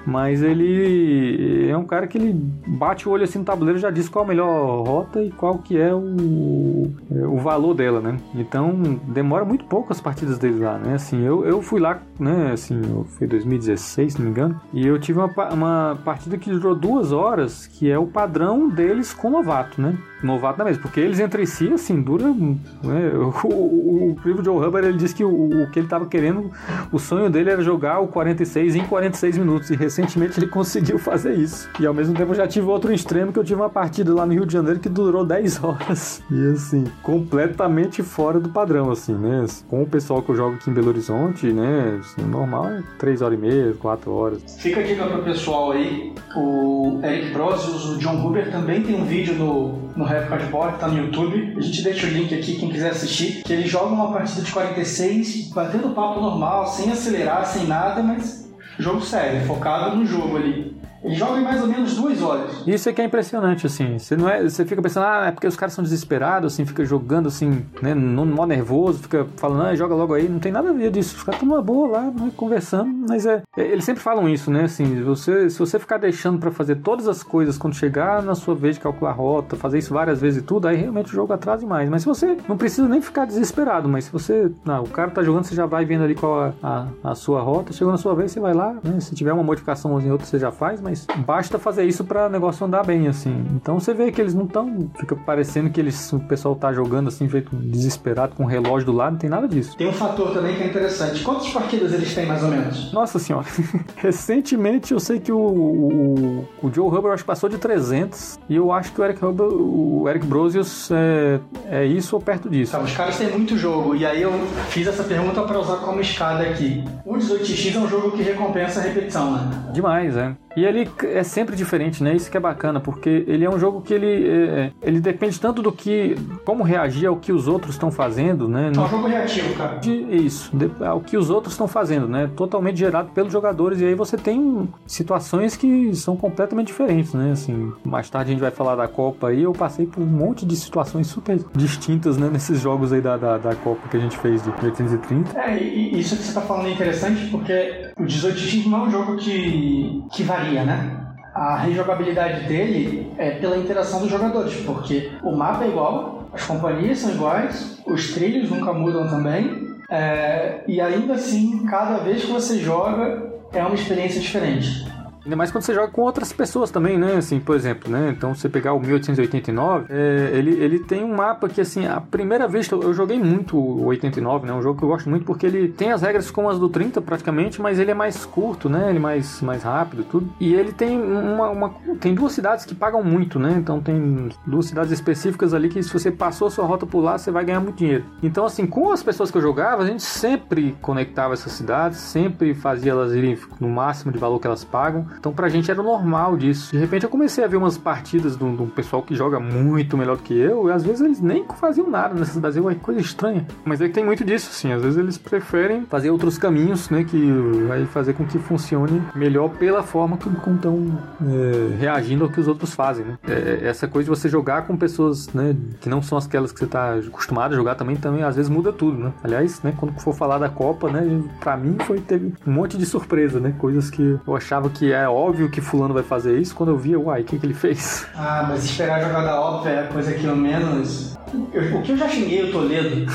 B: Mas ele é um cara que ele bate o olho assim no tabuleiro já diz qual a melhor rota e qual que é o, o valor dela, né? Então demora muito pouco as partidas dele lá, né? Assim, eu, eu fui lá, né? Assim, foi 2016, se não me engano, e eu tive uma, uma partida que durou duas horas, que é o padrão deles com novato, né? Novato na mesa, porque eles entre si, assim, dura. Né? O, o, o Joe Hubbard ele disse que o, o, que ele estava querendo, o sonho dele era jogar o 46 em 46 minutos, e recentemente ele conseguiu fazer isso. E ao mesmo tempo já tive outro extremo que eu tive uma partida lá no Rio de Janeiro que durou 10 horas. E assim, completamente fora do padrão, assim, né? Com o pessoal que eu jogo aqui em Belo Horizonte, né? Assim, normal é 3 horas e meia, 4 horas.
A: Fica a dica pro pessoal aí, o Eric Brosius, o John Huber também tem um vídeo no, no Rap Cardboard, tá no YouTube. A gente deixa o link aqui, quem quiser assistir. Que ele joga uma partida de 46, batendo papo normal, sem acelerar, sem nada, mas jogo sério, focado no jogo ali. Ele joga em mais ou menos duas horas.
B: Isso é que é impressionante, assim. Você, não é, você fica pensando, ah, é porque os caras são desesperados, assim, fica jogando assim, né, no modo nervoso, fica falando, ah, joga logo aí. Não tem nada a ver disso. Os caras estão uma boa lá, né, conversando. Mas é, é. Eles sempre falam isso, né? Assim, você, se você ficar deixando para fazer todas as coisas quando chegar na sua vez de calcular rota, fazer isso várias vezes e tudo, aí realmente o jogo atrasa demais. Mas se você não precisa nem ficar desesperado, mas se você. Não, o cara tá jogando, você já vai vendo ali qual a, a, a sua rota. Chegou na sua vez, você vai lá, né? Se tiver uma modificação em outra, você já faz, mas mas basta fazer isso para o negócio andar bem, assim. Então você vê que eles não estão. Fica parecendo que eles, o pessoal tá jogando assim, feito desesperado, com o relógio do lado, não tem nada disso.
A: Tem um fator também que é interessante. Quantas partidas eles têm mais ou menos?
B: Nossa senhora. Recentemente eu sei que o, o, o Joe Hubbard acho que passou de 300 e eu acho que o Eric Hubbard, o Eric Brosius é, é isso ou perto disso.
A: Tá, os caras têm muito jogo e aí eu fiz essa pergunta para usar como escada aqui. O 18x é um jogo que recompensa a repetição, né?
B: Demais, é. E ele é sempre diferente, né? Isso que é bacana, porque ele é um jogo que ele, é, ele depende tanto do que. como reagir ao que os outros estão fazendo, né?
A: É um jogo reativo, cara.
B: Isso, ao que os outros estão fazendo, né? Totalmente gerado pelos jogadores. E aí você tem situações que são completamente diferentes, né? Assim, mais tarde a gente vai falar da Copa aí. Eu passei por um monte de situações super distintas, né? Nesses jogos aí da, da, da Copa que a gente fez de 1830.
A: É, e isso que você tá falando é interessante porque o 18x não é um jogo que, que varia, né? A rejogabilidade dele é pela interação dos jogadores, porque o mapa é igual, as companhias são iguais, os trilhos nunca mudam também, é, e ainda assim, cada vez que você joga, é uma experiência diferente.
B: Ainda mais quando você joga com outras pessoas também, né? Assim, por exemplo, né? Então, você pegar o 1889, é, ele, ele tem um mapa que, assim, a primeira vez eu, eu, joguei muito o 89, né? Um jogo que eu gosto muito porque ele tem as regras como as do 30 praticamente, mas ele é mais curto, né? Ele é mais, mais rápido tudo. E ele tem uma, uma, tem duas cidades que pagam muito, né? Então, tem duas cidades específicas ali que se você passou sua rota por lá, você vai ganhar muito dinheiro. Então, assim, com as pessoas que eu jogava, a gente sempre conectava essas cidades, sempre fazia elas irem no máximo de valor que elas pagam. Então pra gente era normal disso. De repente eu comecei a ver umas partidas de um, pessoal que joga muito melhor do que eu, e às vezes eles nem faziam nada nessas cidades. É coisa estranha. Mas aí tem muito disso, assim. Às vezes eles preferem fazer outros caminhos, né? Que vai fazer com que funcione melhor pela forma que estão é, reagindo ao que os outros fazem, né? É, é, essa coisa de você jogar com pessoas, né? Que não são aquelas que você está acostumado a jogar também, também às vezes muda tudo, né? Aliás, né? Quando for falar da Copa, né? Pra mim foi, teve um monte de surpresa, né? Coisas que eu achava que é óbvio que fulano vai fazer isso. Quando eu via, uai, o que, que ele fez?
A: Ah, mas esperar a jogada óbvia é coisa que eu menos... Eu, o que eu já xinguei o Toledo,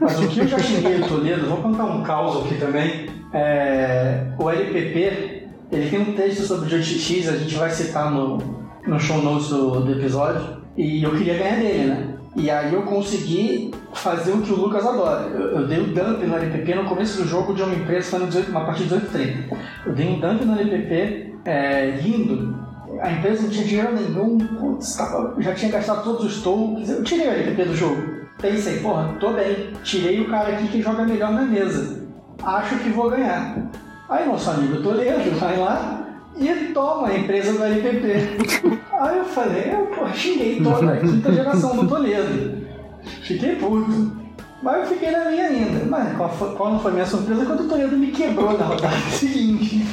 A: mas o que eu já xinguei o Toledo, vou contar um caos aqui também. É, o LPP, ele tem um texto sobre o JX, a gente vai citar no, no show notes do, do episódio, e eu queria ganhar dele, né? E aí eu consegui fazer o que o Lucas adora. Eu, eu dei o dump no LPP no começo do jogo de uma empresa falando 18, uma partida de 18 Eu dei um dump no LPP é, lindo. A empresa não tinha dinheiro nenhum, putz, já tinha gastado todos os tokens. Eu tirei o LPP do jogo. Pensei, porra, tô bem. Tirei o cara aqui que joga melhor na mesa. Acho que vou ganhar. Aí nosso amigo Toledo vai lá e toma a empresa do LPP. Aí eu falei, eu, pô, xinguei toda a quinta geração do Toledo. Fiquei puto. Mas eu fiquei na minha ainda. Mas qual, foi, qual não foi minha surpresa quando o Toledo me quebrou na rodada seguinte?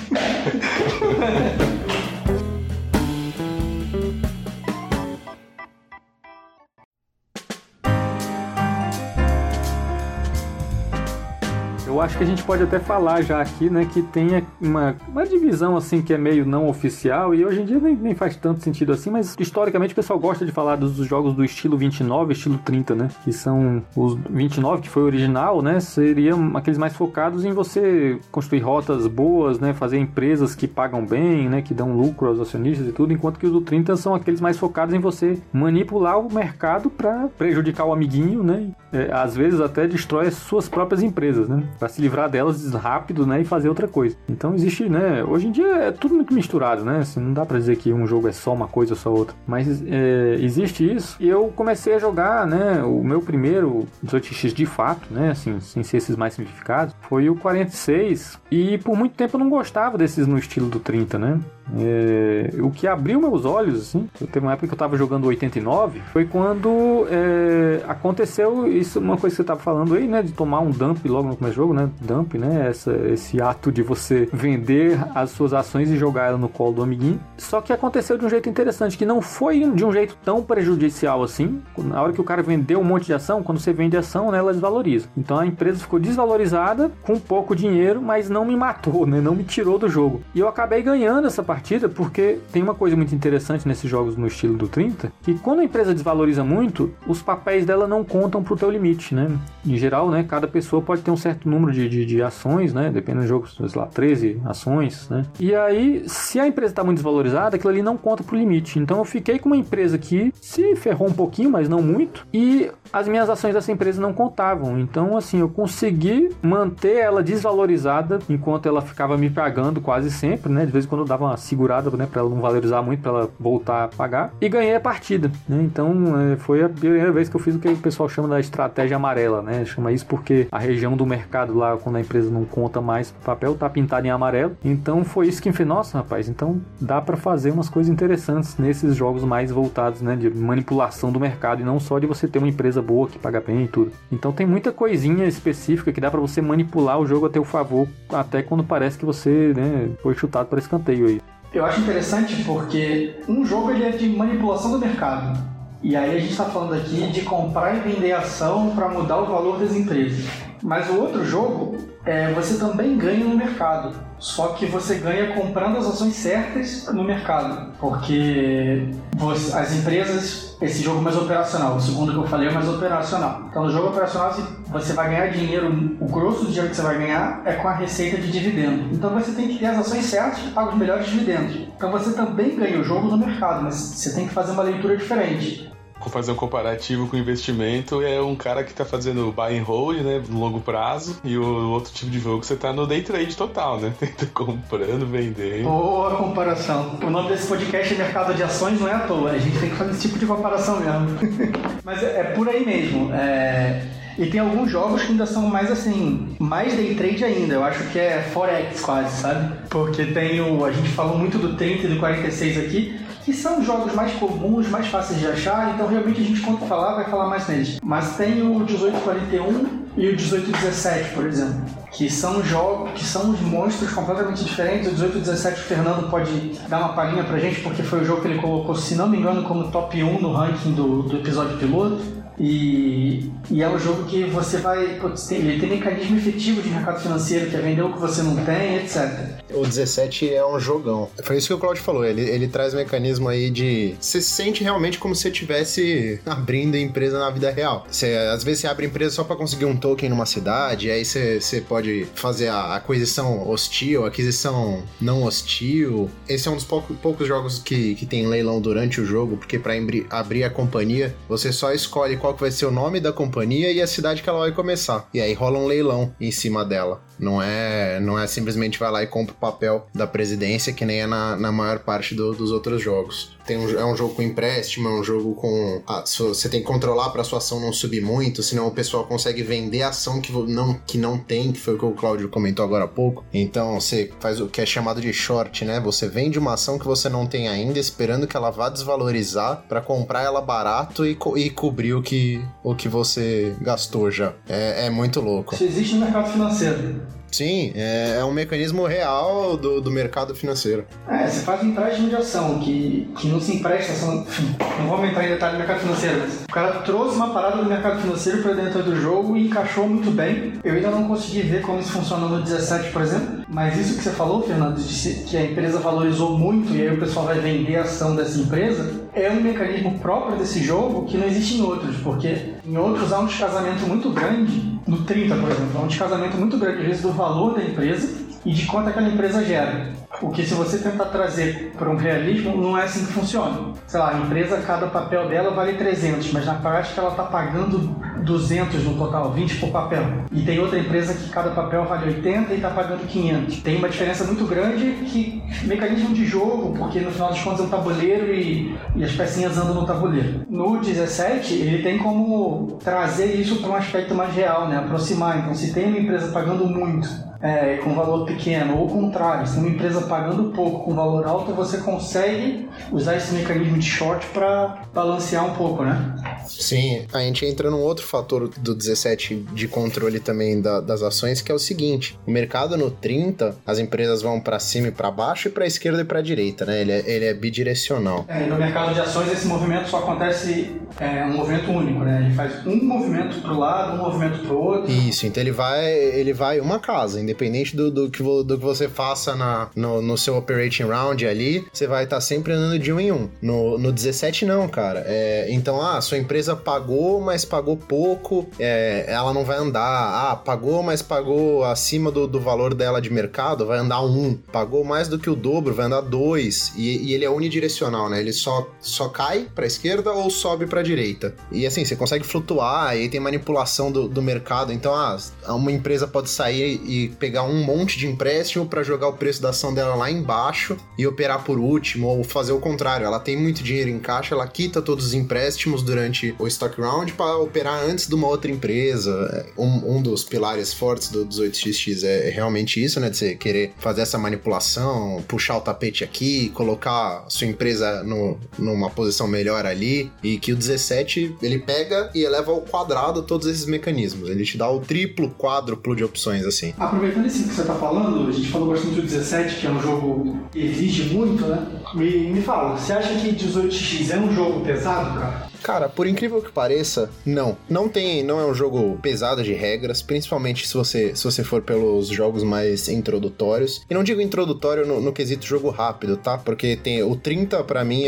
B: Acho que a gente pode até falar já aqui, né, que tem uma, uma divisão assim que é meio não oficial e hoje em dia nem, nem faz tanto sentido assim, mas historicamente o pessoal gosta de falar dos, dos, jogos do estilo 29 estilo 30, né, que são os 29 que foi o original, né, seriam aqueles mais focados em você construir rotas boas, né, fazer empresas que pagam bem, né, que dão lucro aos acionistas e tudo, enquanto que os do 30 são aqueles mais focados em você manipular o mercado para prejudicar o amiguinho, né, é, às vezes até destrói as suas próprias empresas, né para se livrar delas rápido, né, e fazer outra coisa. Então existe, né, hoje em dia é tudo muito misturado, né, assim, não dá para dizer que um jogo é só uma coisa ou só outra, mas é, existe isso. E eu comecei a jogar, né, o meu primeiro 18x de fato, né, assim, sem ser esses mais simplificados, foi o 46 e por muito tempo eu não gostava desses no estilo do 30, né, é, o que abriu meus olhos, assim, teve uma época que eu tava jogando 89, foi quando é, aconteceu isso, uma coisa que você tava falando aí, né, de tomar um dump logo no começo do jogo, né, dump, né, essa, esse ato de você vender as suas ações e jogar ela no colo do amiguinho, só que aconteceu de um jeito interessante, que não foi de um jeito tão prejudicial assim, na hora que o cara vendeu um monte de ação, quando você vende ação, né, ela desvaloriza. Então a empresa ficou desvalorizada com pouco dinheiro, mas não me matou, né, não me tirou do jogo. E eu acabei ganhando essa partida porque tem uma coisa muito interessante nesses jogos no estilo do 30, que quando a empresa desvaloriza muito, os papéis dela não contam pro teu limite, né? Em geral, né, cada pessoa pode ter um certo número de, de, de ações, né? Dependendo do jogo, sei lá, 13 ações, né? E aí, se a empresa está muito desvalorizada, aquilo ali não conta pro limite. Então eu fiquei com uma empresa que se ferrou um pouquinho, mas não muito, e as minhas ações dessa empresa não contavam. Então, assim, eu consegui manter ela desvalorizada enquanto ela ficava me pagando quase sempre, né? De vez em quando eu dava uma segurada, né, para ela não valorizar muito, para ela voltar a pagar. E ganhei a partida, né? Então, é, foi a primeira vez que eu fiz o que o pessoal chama da estratégia amarela, né? Chama isso porque a região do mercado lá, quando a empresa não conta mais papel, tá pintado em amarelo. Então, foi isso que me fez, nossa, rapaz, então dá para fazer umas coisas interessantes nesses jogos mais voltados, né, de manipulação do mercado e não só de você ter uma empresa boa que paga bem e tudo. Então, tem muita coisinha específica que dá para você manipular o jogo a teu favor, até quando parece que você, né, foi chutado para escanteio aí.
A: Eu acho interessante porque um jogo ele é de manipulação do mercado. E aí a gente está falando aqui de comprar e vender ação para mudar o valor das empresas. Mas o outro jogo é você também ganha no mercado. Só que você ganha comprando as ações certas no mercado. Porque você, as empresas, esse jogo mais operacional, o segundo que eu falei é mais operacional. Então no jogo operacional você vai ganhar dinheiro, o grosso do dinheiro que você vai ganhar é com a receita de dividendo. Então você tem que ter as ações certas que os melhores dividendos. Então você também ganha o jogo no mercado, mas você tem que fazer uma leitura diferente
D: fazer um comparativo com investimento, é um cara que tá fazendo buy and hold, né, no longo prazo, e o outro tipo de jogo você tá no day trade total, né? Tá comprando, vendendo.
A: Boa comparação. O nome desse podcast é Mercado de Ações, não é à toa. A gente tem que fazer esse tipo de comparação mesmo. Mas é, é por aí mesmo. É... E tem alguns jogos que ainda são mais assim, mais day trade ainda. Eu acho que é Forex quase, sabe? Porque tem o. A gente falou muito do 30 e do 46 aqui, que são jogos mais comuns, mais fáceis de achar, então realmente a gente, quando falar, vai falar mais neles. Mas tem o 1841 e o 1817, por exemplo, que são jogos, que são os monstros completamente diferentes. O 1817 o Fernando pode dar uma palhinha pra gente, porque foi o jogo que ele colocou, se não me engano, como top 1 no ranking do, do episódio piloto. E, e, é um jogo que você vai. Putz, tem, ele tem mecanismo efetivo de mercado financeiro, que é vender o que você não tem, etc.
C: O 17 é um jogão. Foi isso que o Claudio falou. Ele, ele traz mecanismo aí de. Você se sente realmente como se você estivesse abrindo empresa na vida real. Você, às vezes você abre empresa só para conseguir um token numa cidade, aí você, você pode fazer a aquisição hostil, aquisição não hostil. Esse é um dos poucos, poucos jogos que, que tem leilão durante o jogo, porque para abrir a companhia, você só escolhe qual que vai ser o nome da companhia e a cidade que ela vai começar. E aí rola um leilão em cima dela. Não é, não é simplesmente vai lá e compra o papel da presidência, que nem é na, na maior parte do, dos outros jogos. Tem um, é um jogo com empréstimo, é um jogo com. Ah, você tem que controlar para sua ação não subir muito, senão o pessoal consegue vender a ação que não, que não tem, que foi o que o Claudio comentou agora há pouco. Então você faz o que é chamado de short, né? Você vende uma ação que você não tem ainda, esperando que ela vá desvalorizar para comprar ela barato e, co e cobrir o que, o que você gastou já. É, é muito louco.
A: Isso existe no mercado financeiro.
C: Sim, é, é um mecanismo real do, do mercado financeiro.
A: É, você faz um empréstimo de ação que, que não se empresta, enfim, não vou entrar em detalhe do mercado financeiro, mas o cara trouxe uma parada do mercado financeiro para dentro do jogo e encaixou muito bem. Eu ainda não consegui ver como isso funciona no 17, por exemplo, mas isso que você falou, Fernando, de que a empresa valorizou muito e aí o pessoal vai vender a ação dessa empresa, é um mecanismo próprio desse jogo que não existe em outros, porque em outros há um descasamento muito grande, no 30, por exemplo, há um descasamento muito grande, às vezes, do valor da empresa e de quanto aquela empresa gera. O que se você tentar trazer para um realismo, não é assim que funciona. Sei lá, a empresa, cada papel dela vale 300, mas na prática ela está pagando 200 no total, 20 por papel. E tem outra empresa que cada papel vale 80 e está pagando 500. Tem uma diferença muito grande que mecanismo de jogo, porque no final das contas é um tabuleiro e, e as pecinhas andam no tabuleiro. No 17, ele tem como trazer isso para um aspecto mais real, né? aproximar. Então, se tem uma empresa pagando muito é, com valor pequeno, ou o contrário, se uma empresa pagando pouco com valor alto, você consegue usar esse mecanismo de short para balancear um pouco, né?
C: Sim, a gente entra num outro fator do 17 de controle também da, das ações, que é o seguinte: o mercado no 30, as empresas vão para cima e para baixo, e para esquerda e para direita, né? Ele é, ele é bidirecional.
A: É, no mercado de ações, esse movimento só acontece é um movimento único, né? Ele faz um movimento para o lado, um movimento para o outro.
C: Isso, então ele vai, ele vai uma casa, independente do, do, que, do que você faça na, no, no seu operating round ali, você vai estar tá sempre andando de um em um. No, no 17, não, cara. É, então, ah, sua empresa pagou, mas pagou pouco, é, ela não vai andar. Ah, pagou, mas pagou acima do, do valor dela de mercado, vai andar um. Pagou mais do que o dobro, vai andar dois. E, e ele é unidirecional, né? Ele só, só cai para esquerda ou sobe para direita. E assim, você consegue flutuar, e tem manipulação do, do mercado. Então, ah, uma empresa pode sair e pegar um monte de empréstimo para jogar o preço da ação dela lá embaixo e operar por último, ou fazer o contrário. Ela tem muito dinheiro em caixa, ela quita todos os empréstimos durante o stock round para operar antes de uma outra empresa. Um, um dos pilares fortes do 18xx é realmente isso, né? De você querer fazer essa manipulação, puxar o tapete aqui, colocar sua empresa no, numa posição melhor ali, e que o 17 ele pega e eleva ao quadrado todos esses mecanismos. Ele te dá o triplo, quádruplo de opções, assim.
A: Aproveitando isso que você tá falando, a gente falou bastante do 17, que é um jogo que exige muito, né? Me, me fala, você acha que 18x é um jogo pesado, cara?
C: Cara, por incrível que pareça, não. Não tem, não é um jogo pesado de regras, principalmente se você, se você for pelos jogos mais introdutórios. E não digo introdutório no, no quesito jogo rápido, tá? Porque tem o 30 para mim,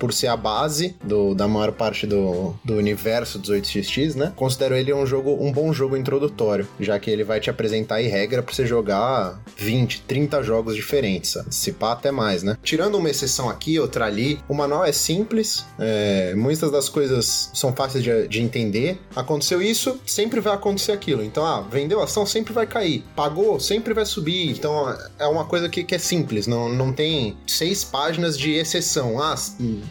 C: por ser a base do, da maior parte do, do universo 18xx, né? Considero ele um jogo, um bom jogo introdutório, já que ele vai te apresentar aí regra para você jogar 20, 30 jogos diferentes, se pá até mais, né? Tirando uma exceção aqui, outra ali, o manual é simples, é, muitas das coisas são fáceis de, de, entender. Aconteceu isso, sempre vai acontecer aquilo. Então, ah, vendeu ação, sempre vai cair. Pagou, sempre vai subir. Então, é uma coisa que, que é simples. Não, não tem seis páginas de exceção. Ah,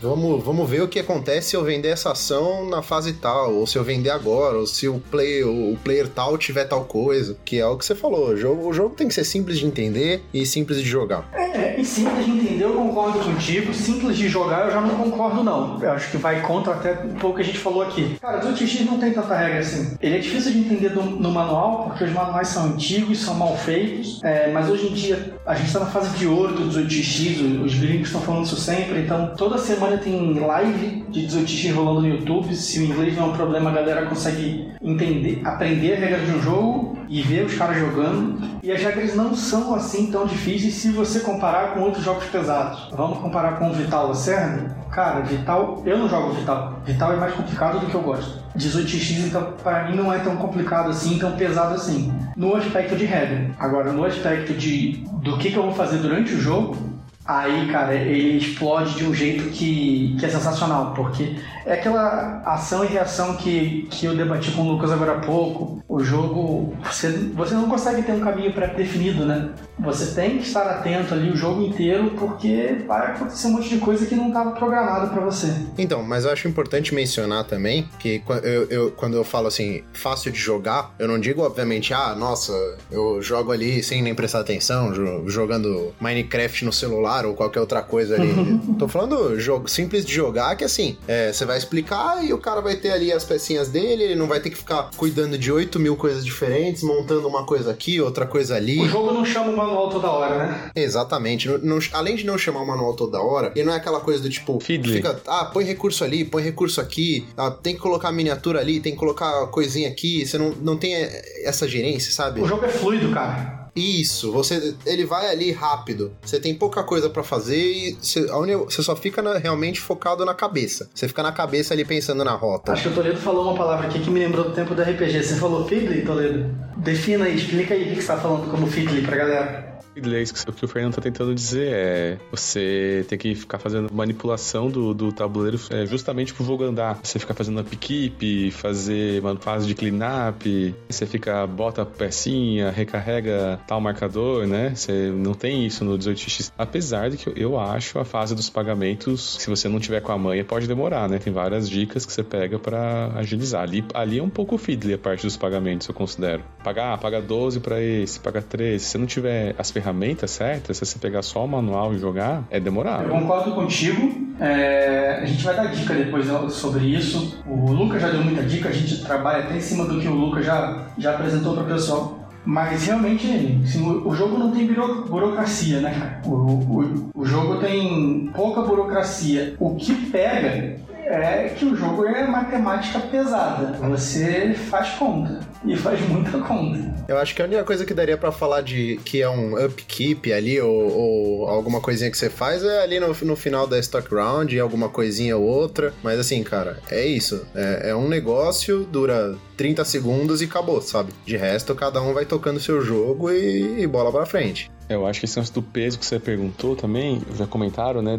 C: vamos, vamos ver o que acontece se eu vender essa ação na fase tal, ou se eu vender agora, ou se o player, o player tal tiver tal coisa. Que é o que você falou. O jogo, o jogo tem que ser simples de entender e simples de jogar.
A: É, e simples de entender eu concordo contigo. Simples de jogar eu já não concordo, não. Eu acho que vai contra até um pouco que a gente falou aqui. Cara, o 18x não tem tanta regra assim. Ele é difícil de entender no, no manual, porque os manuais são antigos, são mal feitos, é, mas hoje em dia a gente está na fase de ouro do 18x, os gringos estão falando isso sempre, então toda semana tem live de 18x rolando no YouTube. Se o inglês não é um problema, a galera consegue entender, aprender a regra de um jogo e ver os caras jogando. E as regras não são assim tão difíceis se você comparar com outros jogos pesados. Vamos comparar com o Vital Lacerda? Cara, Vital, eu não jogo Vital. Vital é mais complicado do que eu gosto. 18x, então, para mim não é tão complicado assim, tão pesado assim. No aspecto de regra. Agora, no aspecto de do que, que eu vou fazer durante o jogo, aí, cara, ele explode de um jeito que, que é sensacional, porque é aquela ação e reação que, que eu debati com o Lucas agora há pouco. O jogo, você, você não consegue ter um caminho pré-definido, né? Você tem que estar atento ali o jogo inteiro, porque vai acontecer um monte de coisa que não estava programado para você.
C: Então, mas eu acho importante mencionar também que eu, eu, quando eu falo assim, fácil de jogar, eu não digo, obviamente, ah, nossa, eu jogo ali sem nem prestar atenção, jogando Minecraft no celular ou qualquer outra coisa ali. Tô falando jogo simples de jogar, que assim, é, você vai explicar e o cara vai ter ali as pecinhas dele, ele não vai ter que ficar cuidando de 8 mil coisas diferentes, montando uma coisa aqui, outra coisa ali.
A: O jogo não chama o manual toda hora, né?
C: Exatamente. Não, não, além de não chamar o manual toda hora, e não é aquela coisa do tipo,
D: Fiddly.
C: fica, ah, põe recurso ali, põe recurso aqui, ah, tem que colocar miniatura ali, tem que colocar coisinha aqui, você não, não tem essa gerência, sabe?
A: O jogo é fluido, cara.
C: Isso, você ele vai ali rápido. Você tem pouca coisa para fazer e você, você só fica na, realmente focado na cabeça. Você fica na cabeça ali pensando na rota.
A: Acho que o Toledo falou uma palavra aqui que me lembrou do tempo do RPG. Você falou fiddly, Toledo? Defina aí, explica aí o que você tá falando como fiddly pra galera.
D: O que o Fernando tá tentando dizer é você tem que ficar fazendo manipulação do, do tabuleiro é, justamente pro jogo andar. Você fica fazendo upkeep, fazer uma fase de cleanup, você fica, bota pecinha, recarrega tal marcador, né? Você não tem isso no 18x. Apesar de que eu acho a fase dos pagamentos, se você não tiver com a manha, pode demorar, né? Tem várias dicas que você pega para agilizar. Ali, ali é um pouco fiddly a parte dos pagamentos, eu considero. Pagar, paga 12 para esse, paga 13. Se você não tiver as ferramentas ferramenta certa, se você pegar só o manual e jogar, é demorado.
A: Eu concordo contigo. É, a gente vai dar dica depois sobre isso. O Lucas já deu muita dica, a gente trabalha até em cima do que o Lucas já, já apresentou para o pessoal. Mas realmente, assim, o, jogo não tem buro, burocracia, né, cara? O, o, o jogo tem pouca burocracia. O que pega é que o jogo é matemática pesada. Você faz conta. E faz muita conta.
C: Eu acho que a única coisa que daria para falar de que é um upkeep ali, ou, ou, alguma coisinha que você faz, é ali no, no final da stock round, alguma coisinha ou outra. Mas assim, cara, é isso. É, é um negócio, dura 30 segundos e acabou, sabe? De resto, cada um vai tocando seu jogo e, e bola pra frente.
D: Eu acho que esse lance do peso que você perguntou também, já comentaram, né?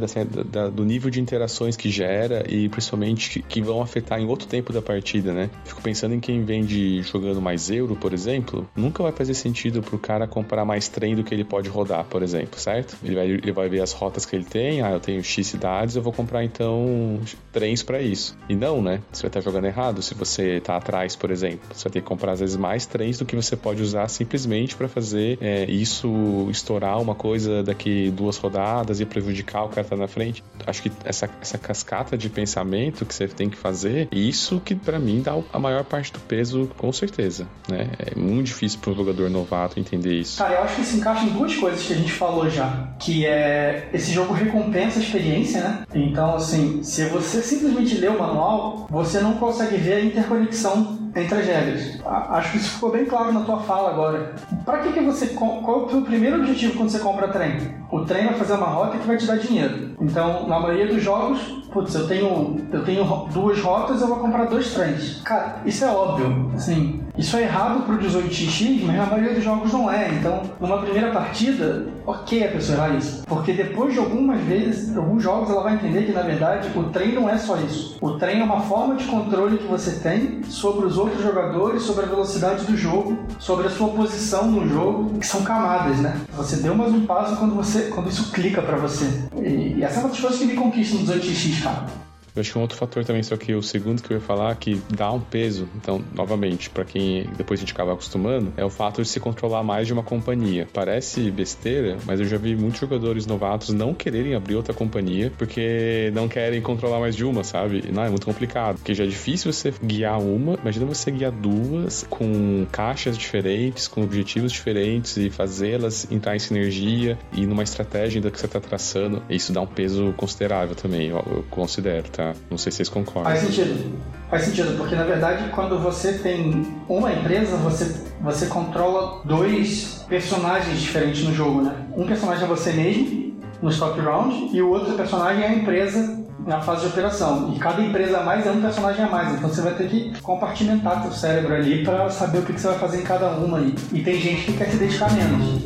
D: Da, do nível de interações que gera e principalmente que, que, vão afetar em outro tempo da partida, né? Fico pensando em quem vem de jogando mais euro, por exemplo, nunca vai fazer sentido pro cara comprar mais trem do que ele pode rodar, por exemplo, certo? Ele vai, ele vai ver as rotas que ele tem, ah, eu tenho X cidades, eu vou comprar então trens para isso. E não, né? Você vai estar jogando errado se você tá atrás, por exemplo. Você vai ter que comprar às vezes mais trens do que você pode usar simplesmente para fazer é, isso estourar uma coisa daqui duas rodadas e prejudicar o cara que tá na frente. Acho que essa, essa cascata de pensamento que você tem que fazer, isso que para mim dá a maior parte do peso, com certeza, né? É muito difícil para um jogador novato entender isso.
A: Cara, eu acho que se encaixa em duas coisas que a gente falou já, que é esse jogo recompensa a experiência, né? Então, assim, se você simplesmente lê o manual, você não consegue ver a interconexão entre as regras. Acho que isso ficou bem claro na tua fala agora. Para que, que você. Qual é o teu primeiro objetivo quando você compra trem? O trem vai fazer uma rota que vai te dar dinheiro. Então, na maioria dos jogos, putz, eu tenho, eu tenho duas rotas, eu vou comprar dois trens. Cara, isso é óbvio. Assim, isso é errado pro 18x, mas na maioria dos jogos não é. Então, numa primeira partida, ok a pessoa errar isso. Porque depois de algumas vezes, alguns jogos, ela vai entender que na verdade o trem não é só isso. O trem é uma forma de controle que você tem sobre os outros jogadores, sobre a velocidade do jogo, sobre a sua posição no jogo, que são camadas, né? Você deu mais um passo quando você quando isso clica para você. E, e essa é uma das coisas que me conquistam no 18x, cara.
D: Eu acho que um outro fator também, só que o segundo que eu ia falar, que dá um peso, então, novamente, para quem depois a gente acaba acostumando, é o fato de se controlar mais de uma companhia. Parece besteira, mas eu já vi muitos jogadores novatos não quererem abrir outra companhia porque não querem controlar mais de uma, sabe? Não, é muito complicado, porque já é difícil você guiar uma, imagina você guiar duas com caixas diferentes, com objetivos diferentes e fazê-las entrar em sinergia e numa estratégia ainda que você está traçando. Isso dá um peso considerável também, eu, eu considero, tá? Não sei se vocês concordam.
A: Faz sentido. Faz sentido, porque na verdade quando você tem uma empresa, você, você controla dois personagens diferentes no jogo, né? Um personagem é você mesmo, no Stop Round, e o outro personagem é a empresa na fase de operação. E cada empresa a mais é um personagem a mais. Então você vai ter que compartimentar seu cérebro ali para saber o que você vai fazer em cada uma. E tem gente que quer se dedicar menos.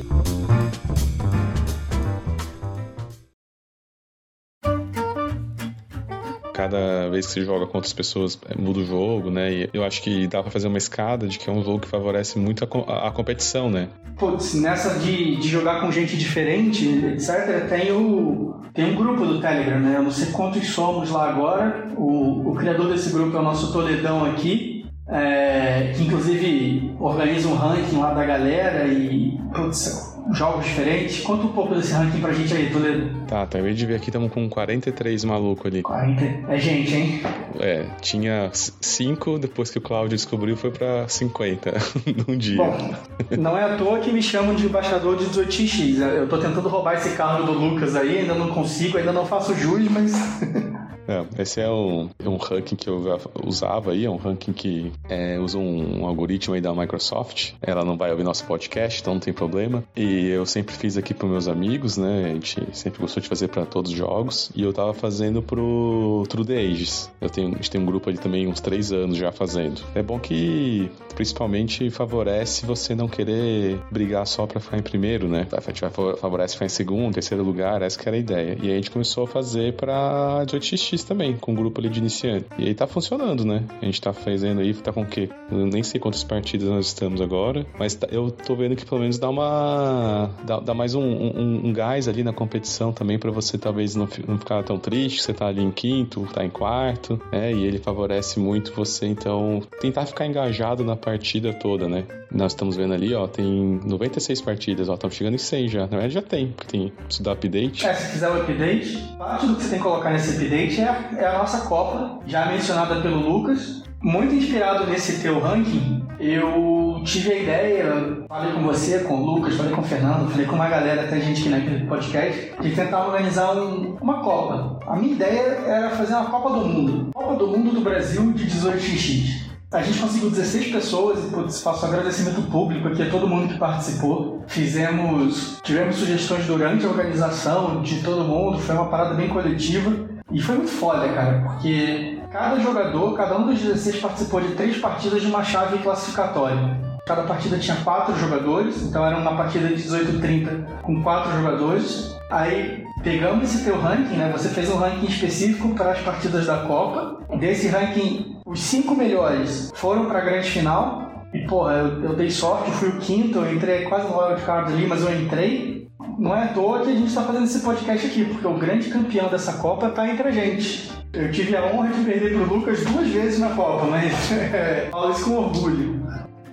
D: Vez que você joga com outras pessoas é, muda o jogo, né? E eu acho que dá pra fazer uma escada de que é um jogo que favorece muito a, a competição, né?
A: Putz, nessa de, de jogar com gente diferente, etc., tem o. Tem um grupo do Telegram, né? Eu não sei quantos somos lá agora. O, o criador desse grupo é o nosso Toledão aqui. É, que inclusive organiza um ranking lá da galera e putz, jogos diferentes. Conta um pouco desse ranking pra gente aí, Toledo.
D: Tá, acabei de ver aqui, estamos com 43 maluco ali.
A: 40. É gente, hein?
D: É, tinha 5, depois que o Claudio descobriu foi pra 50 num dia.
A: Bom, não é à toa que me chamam de embaixador de 18x. Eu tô tentando roubar esse carro do Lucas aí, ainda não consigo, ainda não faço jus, mas.
D: É, esse é um, um ranking que eu usava aí, é um ranking que é, usa um, um, algoritmo aí da Microsoft. Ela não vai ouvir nosso podcast, então não tem problema. E eu sempre fiz aqui para meus amigos, né? A gente sempre gostou de fazer para todos os jogos. E eu tava fazendo pro True the Ages. Eu tenho, a gente tem um grupo ali também, uns três anos já fazendo. É bom que principalmente favorece você não querer brigar só para ficar em primeiro, né? A gente vai favorece ficar em segundo, terceiro lugar, essa que era a ideia. E aí a gente começou a fazer para 18x também, com um grupo ali de iniciante. E aí tá funcionando, né? A gente tá fazendo aí, tá com o quê? Eu nem sei quantas partidas nós estamos agora, mas tá, eu tô vendo que pelo menos dá uma. dá, dá mais um, um, um, gás ali na competição também para você talvez não, não ficar tão triste, você tá ali em quinto, tá em quarto, né? E ele favorece muito você, então, tentar ficar engajado na partida toda, né? Nós estamos vendo ali, ó, tem 96 partidas, ó, estamos chegando em 100 já. Na verdade já tem, porque tem isso dá update.
A: É, se quiser o update, parte do que você tem que colocar nesse update é é a nossa Copa, já mencionada pelo Lucas. Muito inspirado nesse teu ranking, eu tive a ideia, falei com você, com o Lucas, falei com o Fernando, falei com uma galera, tem gente aqui naquele podcast, de tentar organizar um, uma Copa. A minha ideia era fazer uma Copa do Mundo. Copa do Mundo do Brasil de 18x. A gente conseguiu 16 pessoas e putz, faço agradecimento público aqui a todo mundo que participou. Fizemos, tivemos sugestões durante a organização de todo mundo, foi uma parada bem coletiva e foi muito foda, cara, porque cada jogador, cada um dos 16 participou de três partidas de uma chave classificatória. Cada partida tinha quatro jogadores, então era uma partida de 18-30 com quatro jogadores. Aí pegamos esse teu ranking, né? Você fez um ranking específico para as partidas da Copa. Desse ranking, os cinco melhores foram para a grande final. E porra, eu, eu dei sorte, eu fui o quinto, eu entrei quase no wild card ali, mas eu entrei. Não é à toa que a gente está fazendo esse podcast aqui, porque o grande campeão dessa Copa está entre a gente. Eu tive a honra de perder pro Lucas duas vezes na Copa, mas falo isso com orgulho.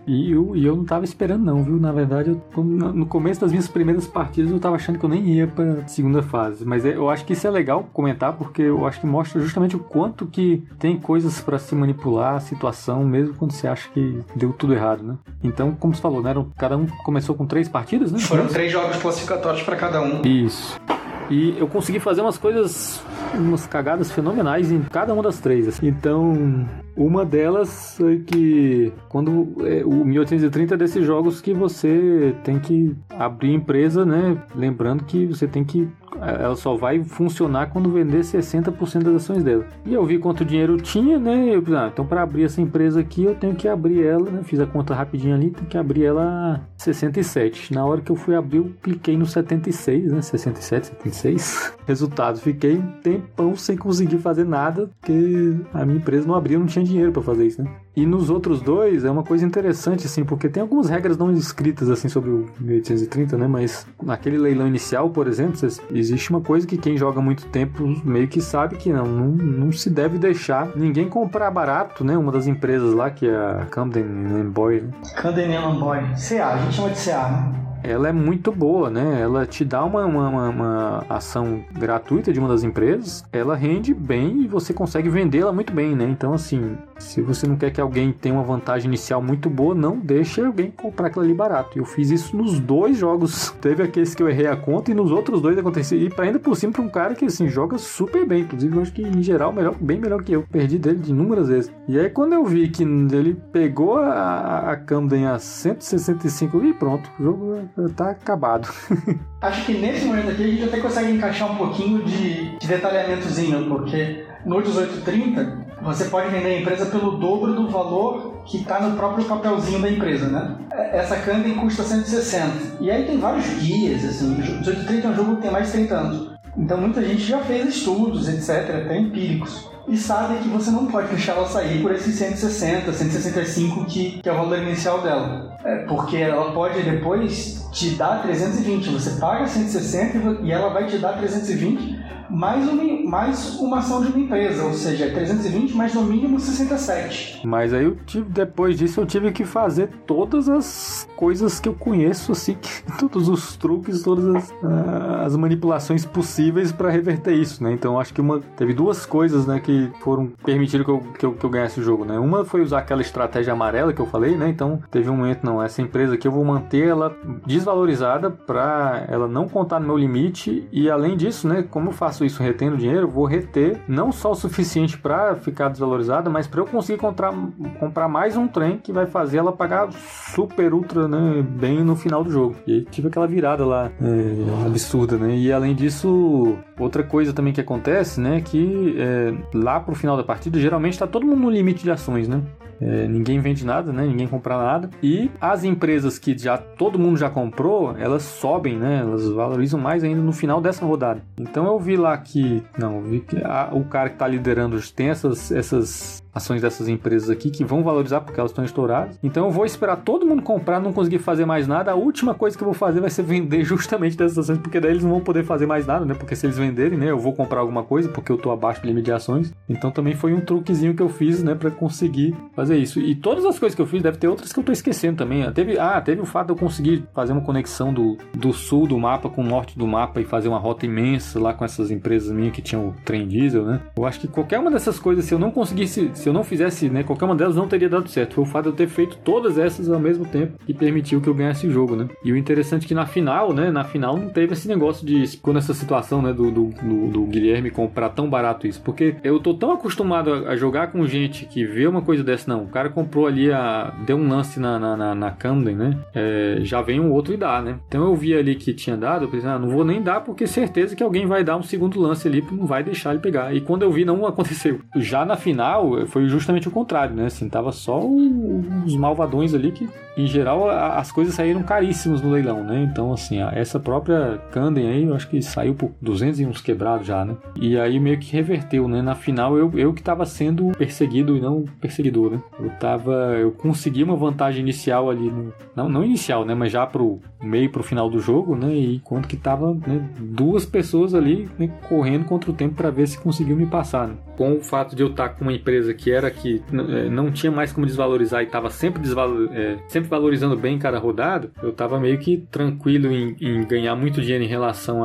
B: E eu, e eu não tava esperando não, viu? Na verdade, eu, no começo das minhas primeiras partidas eu tava achando que eu nem ia pra segunda fase. Mas é, eu acho que isso é legal comentar porque eu acho que mostra justamente o quanto que tem coisas para se manipular a situação, mesmo quando você acha que deu tudo errado, né? Então, como você falou, né? Cada um começou com três partidas, né?
A: Foram três jogos classificatórios para cada um.
B: Isso. E eu consegui fazer umas coisas, umas cagadas fenomenais em cada uma das três. Assim. Então, uma delas foi que quando é, o 1830 é desses jogos que você tem que abrir empresa, né? Lembrando que você tem que ela só vai funcionar quando vender 60% das ações dela. E eu vi quanto dinheiro tinha, né? Eu, ah, então para abrir essa empresa aqui eu tenho que abrir ela, né? Fiz a conta rapidinho ali, tem que abrir ela 67. Na hora que eu fui abrir, eu cliquei no 76, né? 67, 76. Resultado, fiquei um tempão sem conseguir fazer nada, porque a minha empresa não abria, não tinha dinheiro para fazer isso, né? E nos outros dois é uma coisa interessante, assim, porque tem algumas regras não escritas, assim, sobre o 1830, né? Mas naquele leilão inicial, por exemplo, existe uma coisa que quem joga muito tempo meio que sabe que não, não, não se deve deixar ninguém comprar barato, né? Uma das empresas lá, que é a Camden Boy. Né?
A: Camden Boy. CA, a gente chama de CA, né?
B: Ela é muito boa, né? Ela te dá uma, uma, uma, ação gratuita de uma das empresas, ela rende bem e você consegue vendê-la muito bem, né? Então, assim, se você não quer que alguém tenha uma vantagem inicial muito boa, não deixe alguém comprar aquilo ali barato. Eu fiz isso nos dois jogos. Teve aqueles que eu errei a conta e nos outros dois aconteceu. E ainda por cima para um cara que, assim, joga super bem. Inclusive, eu acho que, em geral, melhor, bem melhor que eu. Perdi dele de inúmeras vezes. E aí, quando eu vi que ele pegou a, a Camden a 165 e pronto, o jogo tá acabado.
A: Acho que nesse momento aqui a gente até consegue encaixar um pouquinho de, de detalhamentozinho, porque no 1830 você pode vender a empresa pelo dobro do valor que está no próprio papelzinho da empresa, né? Essa Camden custa 160. E aí tem vários guias, assim. 1830 é um jogo que tem mais de 30 anos. Então muita gente já fez estudos, etc., até empíricos. e sabe que você não pode deixar ela sair por esses 160, 165 que, que é o valor inicial dela. É, porque ela pode depois te dar 320. Você paga 160 e ela vai te dar 320 mais uma, mais uma ação de uma empresa, ou seja, 320 mais no mínimo 67.
B: Mas aí eu tive, depois disso eu tive que fazer todas as coisas que eu conheço, assim, todos os truques, todas as, uh, as manipulações possíveis para reverter isso, né? Então acho que uma teve duas coisas, né, que foram permitiram que eu, que eu, que eu ganhasse o jogo, né? Uma foi usar aquela estratégia amarela que eu falei, né? Então teve um momento, não, essa empresa aqui eu vou manter ela desvalorizada para ela não contar no meu limite e além disso, né, como eu faço isso retendo dinheiro, vou reter não só o suficiente para ficar desvalorizada, mas para eu conseguir comprar, comprar mais um trem que vai fazer ela pagar super ultra né, bem no final do jogo. E tive aquela virada lá é, absurda, né? E além disso, outra coisa também que acontece, né, que é, lá pro final da partida geralmente está todo mundo no limite de ações, né? É, ninguém vende nada, né? Ninguém compra nada. E as empresas que já todo mundo já comprou, elas sobem, né? Elas valorizam mais ainda no final dessa rodada. Então eu vi lá que, não, vi que a, o cara que está liderando tem essas, essas ações dessas empresas aqui que vão valorizar porque elas estão estouradas. Então eu vou esperar todo mundo comprar, não conseguir fazer mais nada. A última coisa que eu vou fazer vai ser vender justamente dessas ações, porque daí eles não vão poder fazer mais nada, né? Porque se eles venderem, né, eu vou comprar alguma coisa porque eu tô abaixo do limite de ações. Então também foi um truquezinho que eu fiz, né, para conseguir fazer isso. E todas as coisas que eu fiz, deve ter outras que eu tô esquecendo também. Teve, ah, teve o fato de eu conseguir fazer uma conexão do, do sul do mapa com o norte do mapa e fazer uma rota imensa lá com essas empresas minhas que tinham o trem diesel, né? Eu acho que qualquer uma dessas coisas, se eu não conseguisse, se eu não fizesse, né, qualquer uma delas não teria dado certo. Foi o fato de eu ter feito todas essas ao mesmo tempo que permitiu que eu ganhasse o jogo, né? E o interessante é que na final, né, na final não teve esse negócio de ficou nessa situação, né, do, do, do, do Guilherme comprar tão barato isso, porque eu tô tão acostumado a, a, jogar com gente que vê uma coisa dessa, não, o cara comprou ali a deu um lance na, na, na, na Camden, né? É, já vem um outro e dá, né? Então eu vi ali que tinha dado, eu pensei, ah, não vou nem dar porque certeza que alguém vai dar um segundo lance ali, não vai deixar ele pegar. E quando eu vi, não aconteceu. Já na final, foi justamente o contrário, né? Assim, tava só os malvadões ali que, em geral, as coisas saíram caríssimas no leilão, né? Então, assim, essa própria Canden aí, eu acho que saiu por 200 e uns quebrados já, né? E aí meio que reverteu, né? Na final, eu, eu que tava sendo perseguido e não perseguidor, né? Eu tava... Eu consegui uma vantagem inicial ali, no, não, não inicial, né? Mas já pro meio pro final do jogo, né? E enquanto que tava né, duas pessoas ali né, correndo contra o tempo para ver se conseguiu me passar, né? Com o fato de eu estar com uma empresa que era que é, não tinha mais como desvalorizar e estava sempre, desvalor, é, sempre valorizando bem cada rodada, eu estava meio que tranquilo em, em, ganhar muito dinheiro em relação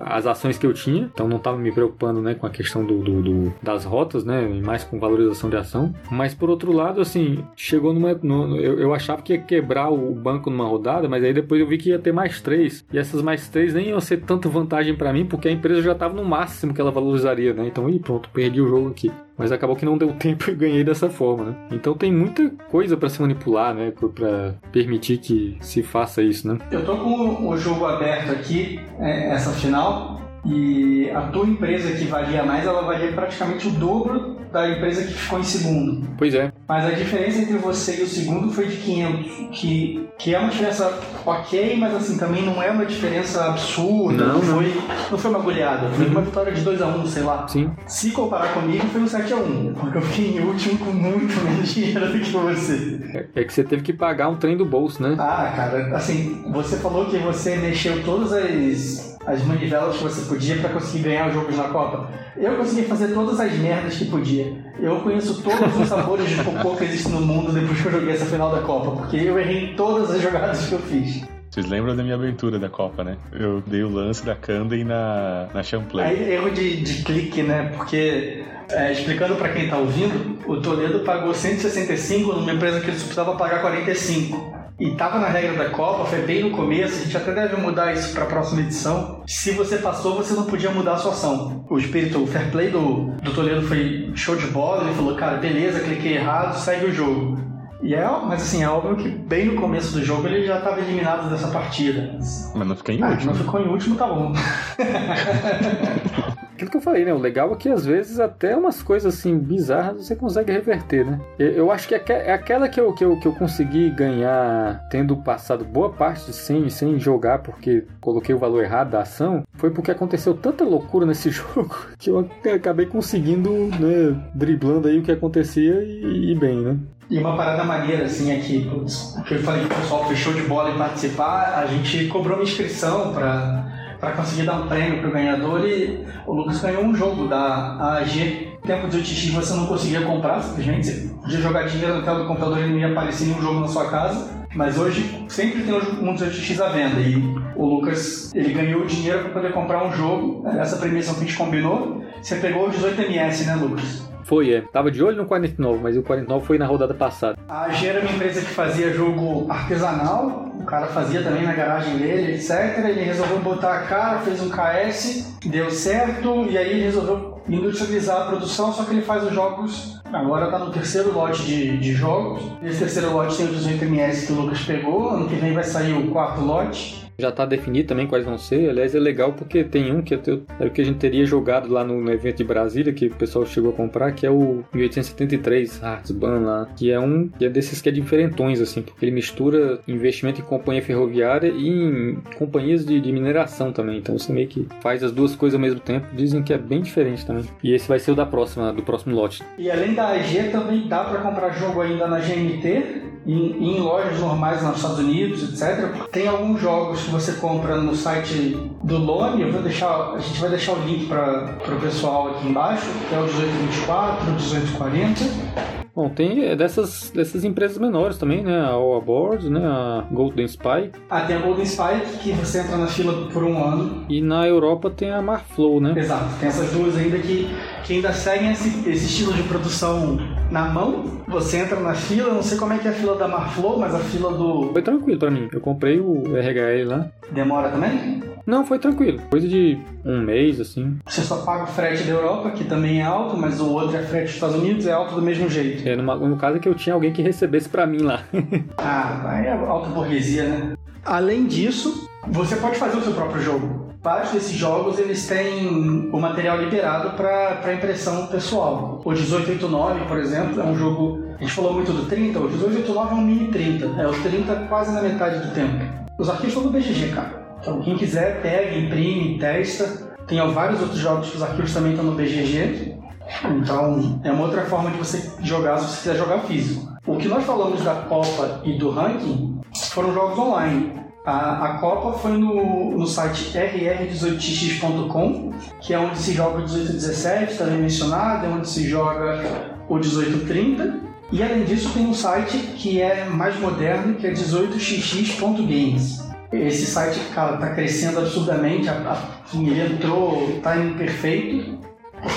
B: às ações que eu tinha, então não estava me preocupando né, com a questão do, do, do, das rotas, né, mais com valorização de ação. Mas por outro lado, assim, chegou numa. No, eu, eu achava que ia quebrar o banco numa rodada, mas aí depois eu vi que ia ter mais três, e essas mais três nem iam ser tanta vantagem para mim, porque a empresa já estava no máximo que ela valorizaria, né? Então, e pronto, perdi o jogo aqui. Mas acabou que não deu tempo e ganhei dessa forma, né? Então tem muita coisa para se manipular, né? Para permitir que se faça isso, né?
A: Eu tô com o jogo aberto aqui, é, essa final, e a tua empresa que valia mais, ela valia praticamente o dobro da empresa que ficou em segundo.
B: Pois é.
A: Mas a diferença entre você e o segundo foi de 500, que, que é uma diferença ok, mas assim, também não é uma diferença absurda.
B: Não, não.
A: Foi, não foi uma goleada, foi uhum. uma vitória de 2x1, um, sei lá.
B: Sim.
A: Se comparar comigo, foi um 7x1, porque eu fiquei em último com muito menos dinheiro do que você.
B: É, é que você teve que pagar um trem do bolso, né?
A: Ah, cara, assim, você falou que você mexeu todas as as manivelas que você podia para conseguir ganhar os jogos na Copa. Eu consegui fazer todas as merdas que podia. Eu conheço todos os sabores de cocô que existem no mundo depois que eu joguei essa final da Copa, porque eu errei em todas as jogadas que eu fiz.
D: Vocês lembram da minha aventura da Copa, né? Eu dei o lance da Candem na, na Champlain.
A: Aí, erro de, de clique, né? Porque, é, explicando para quem tá ouvindo, o Toledo pagou 165 numa empresa que ele precisava pagar 45 e estava na regra da Copa, foi bem no começo, a gente até deve mudar isso para a próxima edição. Se você passou, você não podia mudar a sua ação. O espírito, o fair play do, do Toledo foi show de bola, ele falou, cara, beleza, cliquei errado, segue o jogo. E é, mas assim, é óbvio que bem no começo do jogo ele já estava eliminado dessa partida.
D: Mas não ficou em
A: ah,
D: último.
A: Não ficou em último, tá bom.
B: aquilo que eu falei, né? O legal é que às vezes até umas coisas assim bizarras você consegue reverter, né? Eu acho que é aquela que eu, que eu, que eu consegui ganhar tendo passado boa parte sem, sem jogar porque coloquei o valor errado da ação, foi porque aconteceu tanta loucura nesse jogo que eu acabei conseguindo, né, driblando aí o que acontecia e, e bem, né?
A: E uma parada maneira, assim, é que, que eu falei que o pessoal fechou de bola em participar, a gente cobrou uma inscrição para para conseguir dar um prêmio pro ganhador e o Lucas ganhou um jogo da AG. Tempo de OTX você não conseguia comprar, simplesmente você podia jogar dinheiro na tela do computador e não ia aparecer nenhum jogo na sua casa. Mas hoje sempre tem muitos OTX à venda e o Lucas ele ganhou dinheiro para poder comprar um jogo. Essa premiação que a gente combinou, você pegou o 18ms, né, Lucas?
B: Foi, é. Tava de olho no 49, mas o 49 foi na rodada passada.
A: A AG era uma empresa que fazia jogo artesanal, o cara fazia também na garagem dele, etc. Ele resolveu botar a cara, fez um KS, deu certo, e aí ele resolveu industrializar a produção, só que ele faz os jogos. Agora tá no terceiro lote de, de jogos. Esse terceiro lote tem o 18ms que o Lucas pegou, ano que vem vai sair o quarto lote
B: já está definido também quais vão ser. Aliás, é legal porque tem um que, eu, é o que a gente teria jogado lá no, no, evento de Brasília, que o pessoal chegou a comprar, que é o 1873 Heartsban lá, que é um que é desses que é diferentões, assim, porque ele mistura investimento em companhia ferroviária e em companhias de, de mineração também. Então você meio que faz as duas coisas ao mesmo tempo. Dizem que é bem diferente também. E esse vai ser o da próxima, do próximo lote.
A: E além da AG, também dá para comprar jogo ainda na GMT em, em, lojas normais nos Estados Unidos, etc. Tem alguns jogos que você compra no site do Lone, eu vou deixar, a gente vai deixar o link para o pessoal aqui embaixo, que é o 1824, o 1840.
B: Bom, tem é dessas, dessas empresas menores também, né? A All Aboard, né? A Golden Spy.
A: Ah, tem a Golden Spy, que você entra na fila por um ano.
B: E na Europa tem a Marflow, né?
A: Exato, tem essas duas ainda que, que ainda seguem esse, esse estilo de produção na mão. Você entra na fila, não sei como é que é a fila da Marflow, mas a fila do...
B: Foi tranquilo pra mim, eu comprei o RHL lá.
A: Demora também?
B: Não, foi tranquilo. Coisa de um mês, assim.
A: Você só paga o frete da Europa, que também é alto, mas o outro é frete dos Estados Unidos, é alto do mesmo jeito.
B: É, numa, no caso é que eu tinha alguém que recebesse para mim lá.
A: ah, aí é alta burguesia, né? Além disso, você pode fazer o seu próprio jogo. Vários desses jogos eles têm o material liberado para impressão pessoal. O 1889, por exemplo, é um jogo. A gente falou muito do 30, o 1889 é um mini 30, é o 30 quase na metade do tempo. Os arquivos são do BGG, cara. Então, quem quiser, pega, imprime, testa. Tem vários outros jogos que os arquivos também estão no BGG. Então, é uma outra forma de você jogar se você quiser jogar físico. O que nós falamos da Copa e do ranking foram jogos online. A, a Copa foi no, no site rr18x.com, que é onde se joga o 1817, também mencionado, é onde se joga o 1830. E além disso, tem um site que é mais moderno, que é 18xx.games. Esse site, cara, tá crescendo absurdamente. Ele entrou, tá em perfeito.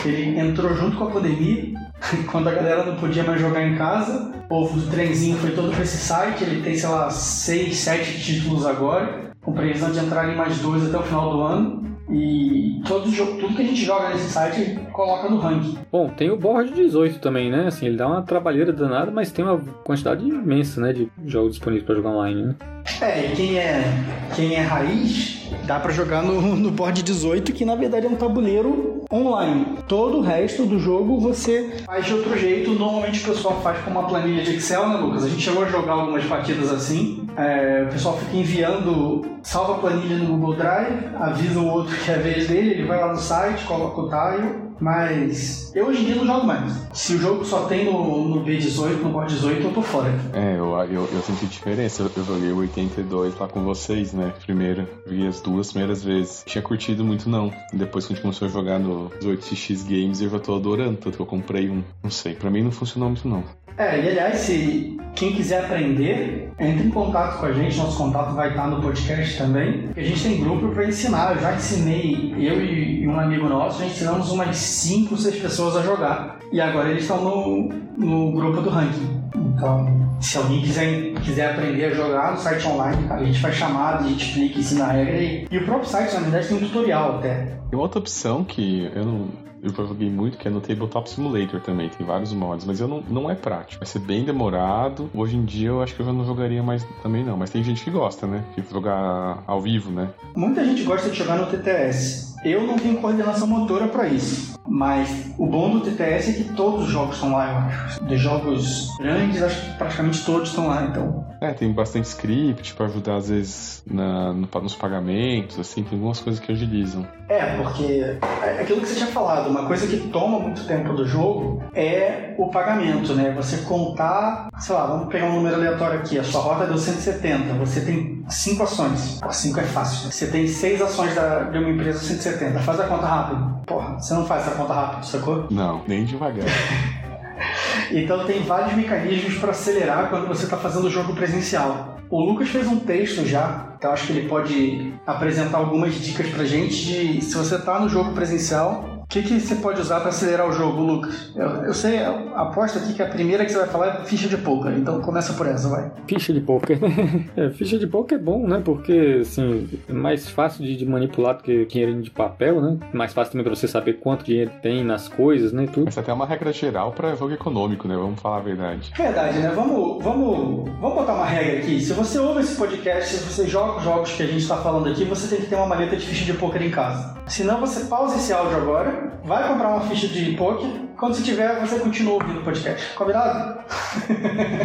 A: Ele entrou junto com a pandemia, quando a galera não podia mais jogar em casa. O povo do trenzinho foi todo para esse site. Ele tem, sei lá, 6, 7 títulos agora, com previsão de entrar em mais dois até o final do ano. E todo, tudo que a gente joga nesse site coloca no ranking.
B: Bom, tem o board 18 também, né? Assim, ele dá uma trabalheira danada, mas tem uma quantidade imensa, né, de jogos disponíveis para jogar online, né?
A: É, e quem é, quem é raiz, dá para jogar no, no board 18, que na verdade é um tabuleiro online. Todo o resto do jogo você faz de outro jeito. Normalmente o pessoal faz com uma planilha de Excel, né, Lucas? A gente chegou a jogar algumas partidas assim. É, o pessoal fica enviando, salva a planilha no Google Drive, avisa o outro que é a vez dele, ele vai lá no site, coloca o tile mas eu hoje em dia não jogo mais. Se o jogo só tem no, no B18, no board 18, eu tô fora.
D: É, eu, eu, eu senti diferença. Eu, joguei o 82 lá com vocês, né? Primeiro, vi as duas primeiras vezes. Tinha curtido muito, não. Depois que a gente começou a jogar no 18x Games, eu já tô adorando. Tanto que eu comprei um. Não sei, pra mim não funcionou muito, não.
A: É, e aliás, se quem quiser aprender, entre em contato com a gente, nosso contato vai estar no podcast também. A gente tem grupo para ensinar. Eu já ensinei, eu e um amigo nosso, já ensinamos umas 5, 6 pessoas a jogar. E agora eles estão no, no grupo do ranking. Então, se alguém quiser, quiser aprender a jogar no site online, a gente faz chamada, a gente explica, ensina a regra. E, e o próprio site, na verdade, tem um tutorial até.
D: Outra opção que eu não eu joguei muito, que é no Tabletop Simulator também. Tem vários mods, mas eu não, não é prático. Vai ser bem demorado. Hoje em dia eu acho que eu já não jogaria mais também não. Mas tem gente que gosta, né? Que jogar ao vivo, né?
A: Muita gente gosta de jogar no TTS. Eu não tenho coordenação motora para isso. Mas o bom do TTS é que todos os jogos estão lá, eu acho. Dos jogos grandes, acho que praticamente todos estão lá, então.
D: É, tem bastante script para ajudar, às vezes, na, no, nos pagamentos, assim, tem algumas coisas que agilizam.
A: É, porque é aquilo que você tinha falado, uma coisa que toma muito tempo do jogo é o pagamento, né? Você contar, sei lá, vamos pegar um número aleatório aqui, a sua rota deu 170, você tem cinco ações. Pô, cinco é fácil. Né? Você tem seis ações da, de uma empresa 170, faz a conta rápido. Porra, você não faz essa conta rápido, sacou?
D: Não, nem devagar.
A: então tem vários mecanismos para acelerar quando você está fazendo o jogo presencial. O Lucas fez um texto já, então acho que ele pode apresentar algumas dicas pra gente de se você está no jogo presencial, o que, que você pode usar para acelerar o jogo, Lucas? Eu, eu sei, eu aposto aqui que a primeira que você vai falar é ficha de poker, então começa por essa, vai.
B: Ficha de poker, né? É, ficha de poker é bom, né? Porque, assim, é mais fácil de, de manipular do que dinheiro de papel, né? Mais fácil também para você saber quanto dinheiro tem nas coisas, né? Tudo.
D: Essa até é uma regra geral para jogo econômico, né? Vamos falar a verdade.
A: Verdade, né? Vamos, vamos, vamos botar uma regra aqui. Se você ouve esse podcast, se você joga os jogos que a gente está falando aqui, você tem que ter uma maleta de ficha de poker em casa. Senão você pausa esse áudio agora vai comprar uma ficha de poker. Quando você tiver, você continua ouvindo o podcast. Combinado?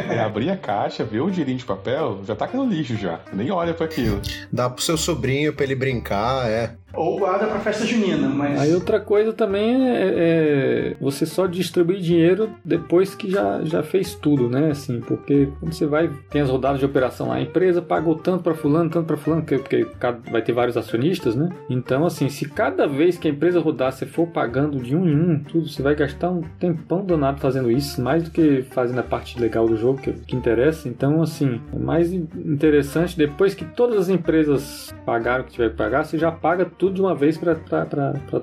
D: É abrir a caixa, ver o dinheirinho de papel, já tá aqui no lixo já. Nem olha para aquilo.
C: Dá pro seu sobrinho pra ele brincar, é.
A: Ou guarda pra festa junina, mas.
B: Aí outra coisa também é, é, você só distribuir dinheiro depois que já, já fez tudo, né? Assim, porque quando você vai, tem as rodadas de operação lá, a empresa pagou tanto para fulano, tanto para fulano, porque, porque vai ter vários acionistas, né? Então, assim, se cada vez que a empresa rodar você for pagando de um em um, tudo, você vai gastar um tempão danado fazendo isso, mais do que fazendo a parte legal do jogo, que, que interessa. Então, assim, é mais interessante depois que todas as empresas pagaram o que tiver que pagar, você já paga tudo de uma vez para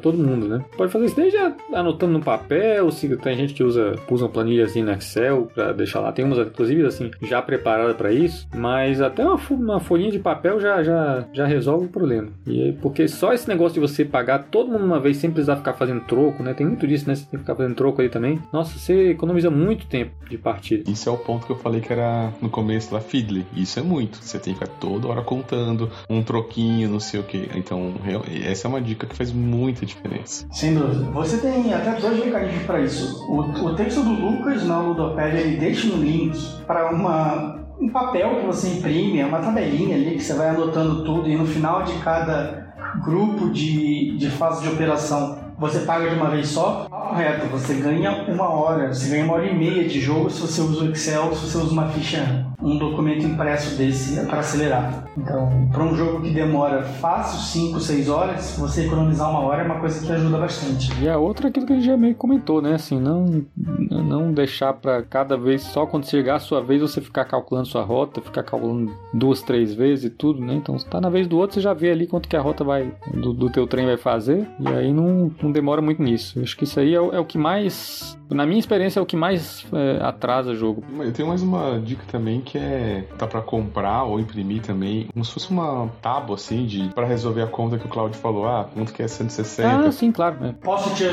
B: todo mundo, né? Pode fazer isso desde anotando no papel, se tem gente que usa, usa uma planilhazinha no Excel para deixar lá, tem umas inclusive assim já preparada para isso, mas até uma, uma folhinha de papel já, já, já resolve o problema. E aí, porque só esse negócio de você pagar todo mundo uma vez sem precisar ficar fazendo troco, né? Tem muito disso, né? Você tem que ficar fazendo troco aí também. Nossa, você economiza muito tempo de partida.
D: Isso é o ponto que eu falei que era no começo da Fiddly. Isso é muito. Você tem que ficar toda hora contando um troquinho, não sei o que. Então, essa é uma dica que faz muita diferença.
A: Sem dúvida. Você tem até dois mecanismos para isso. O, o texto do Lucas na Ludopédia, ele deixa um link para uma um papel que você imprime, é uma tabelinha ali que você vai anotando tudo e no final de cada grupo de, de fase de operação você paga de uma vez só, correto, você ganha uma hora, você ganha uma hora e meia de jogo se você usa o Excel, se você usa uma ficha, um documento impresso desse para acelerar. Então, para um jogo que demora fácil 5, 6 horas, você economizar uma hora é uma coisa que ajuda bastante.
B: E a outra é aquilo que a gente já meio comentou, né? Assim, não, não deixar para cada vez, só quando chegar a sua vez, você ficar calculando sua rota, ficar calculando duas, três vezes e tudo, né? Então, se tá na vez do outro, você já vê ali quanto que a rota vai, do, do teu trem vai fazer, e aí não, não demora muito nisso. Acho que isso aí é, é o que mais, na minha experiência, é o que mais é, atrasa o jogo.
D: Eu tenho mais uma dica também que é tá para comprar ou imprimir também, como se fosse uma tábua assim de para resolver a conta que o Claudio falou, ah, quanto que é 160.
B: Ah, sim, claro. É.
A: Posso te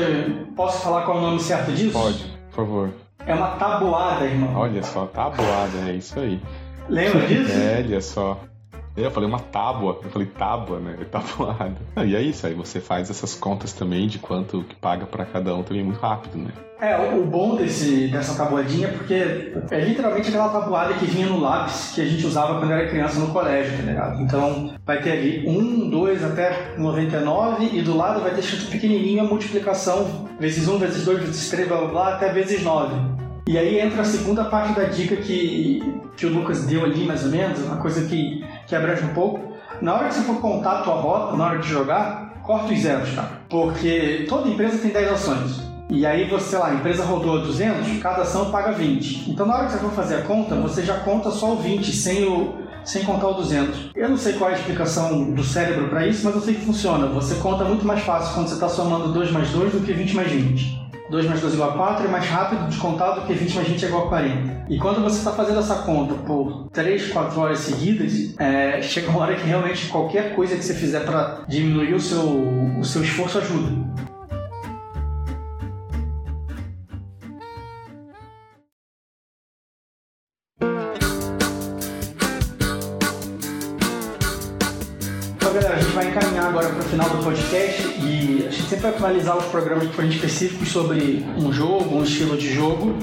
A: posso falar qual é o nome certo disso?
D: Pode, por favor.
A: É uma tabuada, irmão.
D: Olha só, tabuada, é isso aí.
A: Lembra disso?
D: É, olha só. Eu falei uma tábua, eu falei tábua, né? Tabuada. E é isso, aí você faz essas contas também de quanto que paga para cada um também muito rápido, né?
A: É, o bom desse, dessa tabuadinha é porque é literalmente aquela tabuada que vinha no lápis que a gente usava quando era criança no colégio, tá ligado? Então vai ter ali 1, 2 até 99 e do lado vai ter escrito pequenininho a multiplicação vezes 1, vezes 2, vezes 3, blá blá blá, até vezes 9. E aí entra a segunda parte da dica que, que o Lucas deu ali, mais ou menos, uma coisa que, que abrange um pouco. Na hora que você for contar a tua rota, na hora de jogar, corta os zeros, tá? Porque toda empresa tem 10 ações. E aí você, sei lá, a empresa rodou 200, cada ação paga 20. Então na hora que você for fazer a conta, você já conta só o 20, sem o, sem contar o 200. Eu não sei qual é a explicação do cérebro para isso, mas eu sei que funciona. Você conta muito mais fácil quando você está somando 2 mais 2 do que 20 mais 20. 2 mais 2 igual a 4 é mais rápido de contar do que 20 mais 20 é igual a 40. E quando você está fazendo essa conta por 3, 4 horas seguidas, é, chega uma hora que realmente qualquer coisa que você fizer para diminuir o seu, o seu esforço ajuda. Vai encaminhar agora para o final do podcast e a gente sempre vai finalizar os programas que forem específicos sobre um jogo, um estilo de jogo,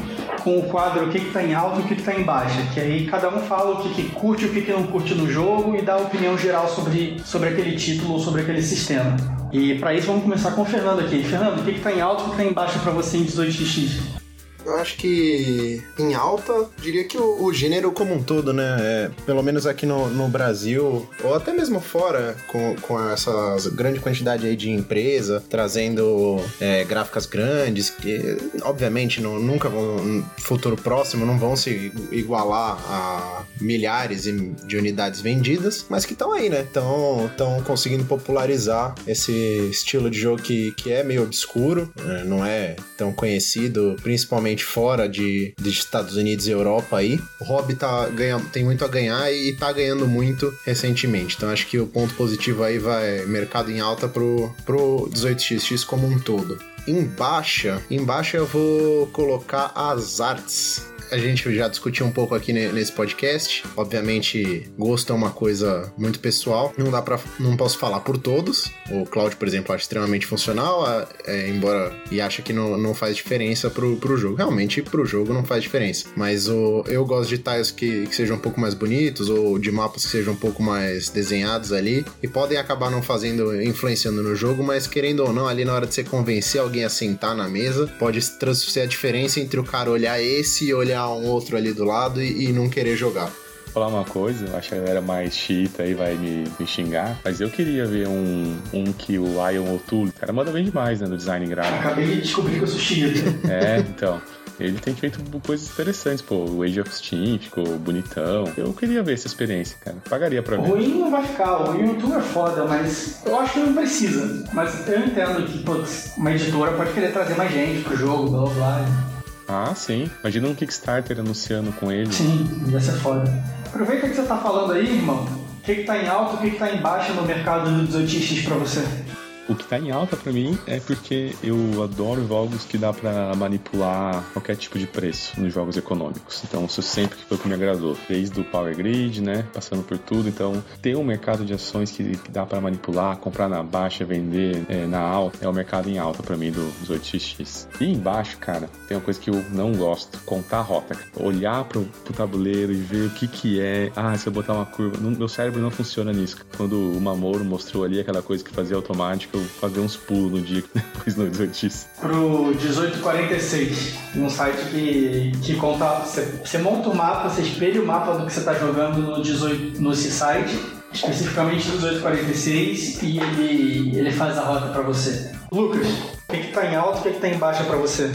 A: com o quadro o que está em alta e o que está em baixa. Que aí cada um fala o que, que curte e o que, que não curte no jogo e dá a opinião geral sobre, sobre aquele título ou sobre aquele sistema. E para isso vamos começar com o Fernando aqui. Fernando, o que está em alta e o que está em baixa para você em 18x?
C: Eu acho que em alta, diria que o, o gênero como um todo, né? É, pelo menos aqui no, no, Brasil, ou até mesmo fora, com, com essa grande quantidade aí de empresa, trazendo é, gráficas grandes, que obviamente no, nunca vão, no futuro próximo, não vão se igualar a milhares de unidades vendidas, mas que estão aí, né? Estão conseguindo popularizar esse estilo de jogo que, que é meio obscuro, né? não é tão conhecido, principalmente fora de, de Estados Unidos e Europa aí. O hobby tá tem muito a ganhar e, e tá ganhando muito recentemente. Então acho que o ponto positivo aí vai mercado em alta pro, pro 18xx como um todo. Em baixa, em baixa eu vou colocar as artes a gente já discutiu um pouco aqui nesse podcast. Obviamente, gosto é uma coisa muito pessoal. Não dá para, não posso falar por todos. O Cloud, por exemplo, acha extremamente funcional, é, embora e acha que não, não faz diferença pro, pro jogo. Realmente, pro jogo não faz diferença. Mas o, eu gosto de tiles que, que sejam um pouco mais bonitos ou de mapas que sejam um pouco mais desenhados ali e podem acabar não fazendo, influenciando no jogo, mas querendo ou não, ali na hora de você convencer alguém a sentar na mesa, pode ser a diferença entre o cara olhar esse e olhar um outro ali do lado e, e não querer jogar
D: falar uma coisa, acho que a galera mais chita aí vai me, me, xingar, mas eu queria ver um, um que o Ion O'Toole, o cara manda bem demais, né, no design gráfico.
A: Acabei de descobrir que eu sou chita.
D: É, então. Ele tem feito coisas interessantes, pô. O Age of Steam ficou bonitão. Eu queria ver essa experiência, cara. Pagaria pra ver.
A: Ruim não vai ficar, o YouTube é foda, mas eu acho que não precisa. Mas eu entendo que, putz, uma editora pode querer trazer mais gente pro jogo, blá blá blá.
D: Ah, sim. Imagina um Kickstarter anunciando com ele.
A: Sim, ia ser foda. Aproveita que você tá falando aí, irmão. O que, que tá em alta e o que, que tá em baixa no mercado do 18x pra você?
D: O que tá em alta para mim é porque eu adoro jogos que dá para manipular qualquer tipo de preço nos jogos econômicos. Então, isso sempre foi o que me agradou. Desde o Power Grid, né? Passando por tudo. Então, ter um mercado de ações que, dá para manipular, comprar na baixa, vender é, na alta, é o mercado em alta para mim do, dos 8x. E embaixo, cara, tem uma coisa que eu não gosto: contar a rota. Olhar pro, pro tabuleiro e ver o que que é. Ah, se eu botar uma curva. Não, meu cérebro não funciona nisso. Quando o Mamoro mostrou ali aquela coisa que fazia automático, eu fazer uns pulos no dia depois no 18x.
A: Pro 1846, um site que, que conta. Você, monta o mapa, você espelha o mapa do que você está jogando no 18, nesse site, especificamente no 1846, e ele, ele faz a rota para você. Lucas, o que, está em alta e o que, que tá em baixa para você?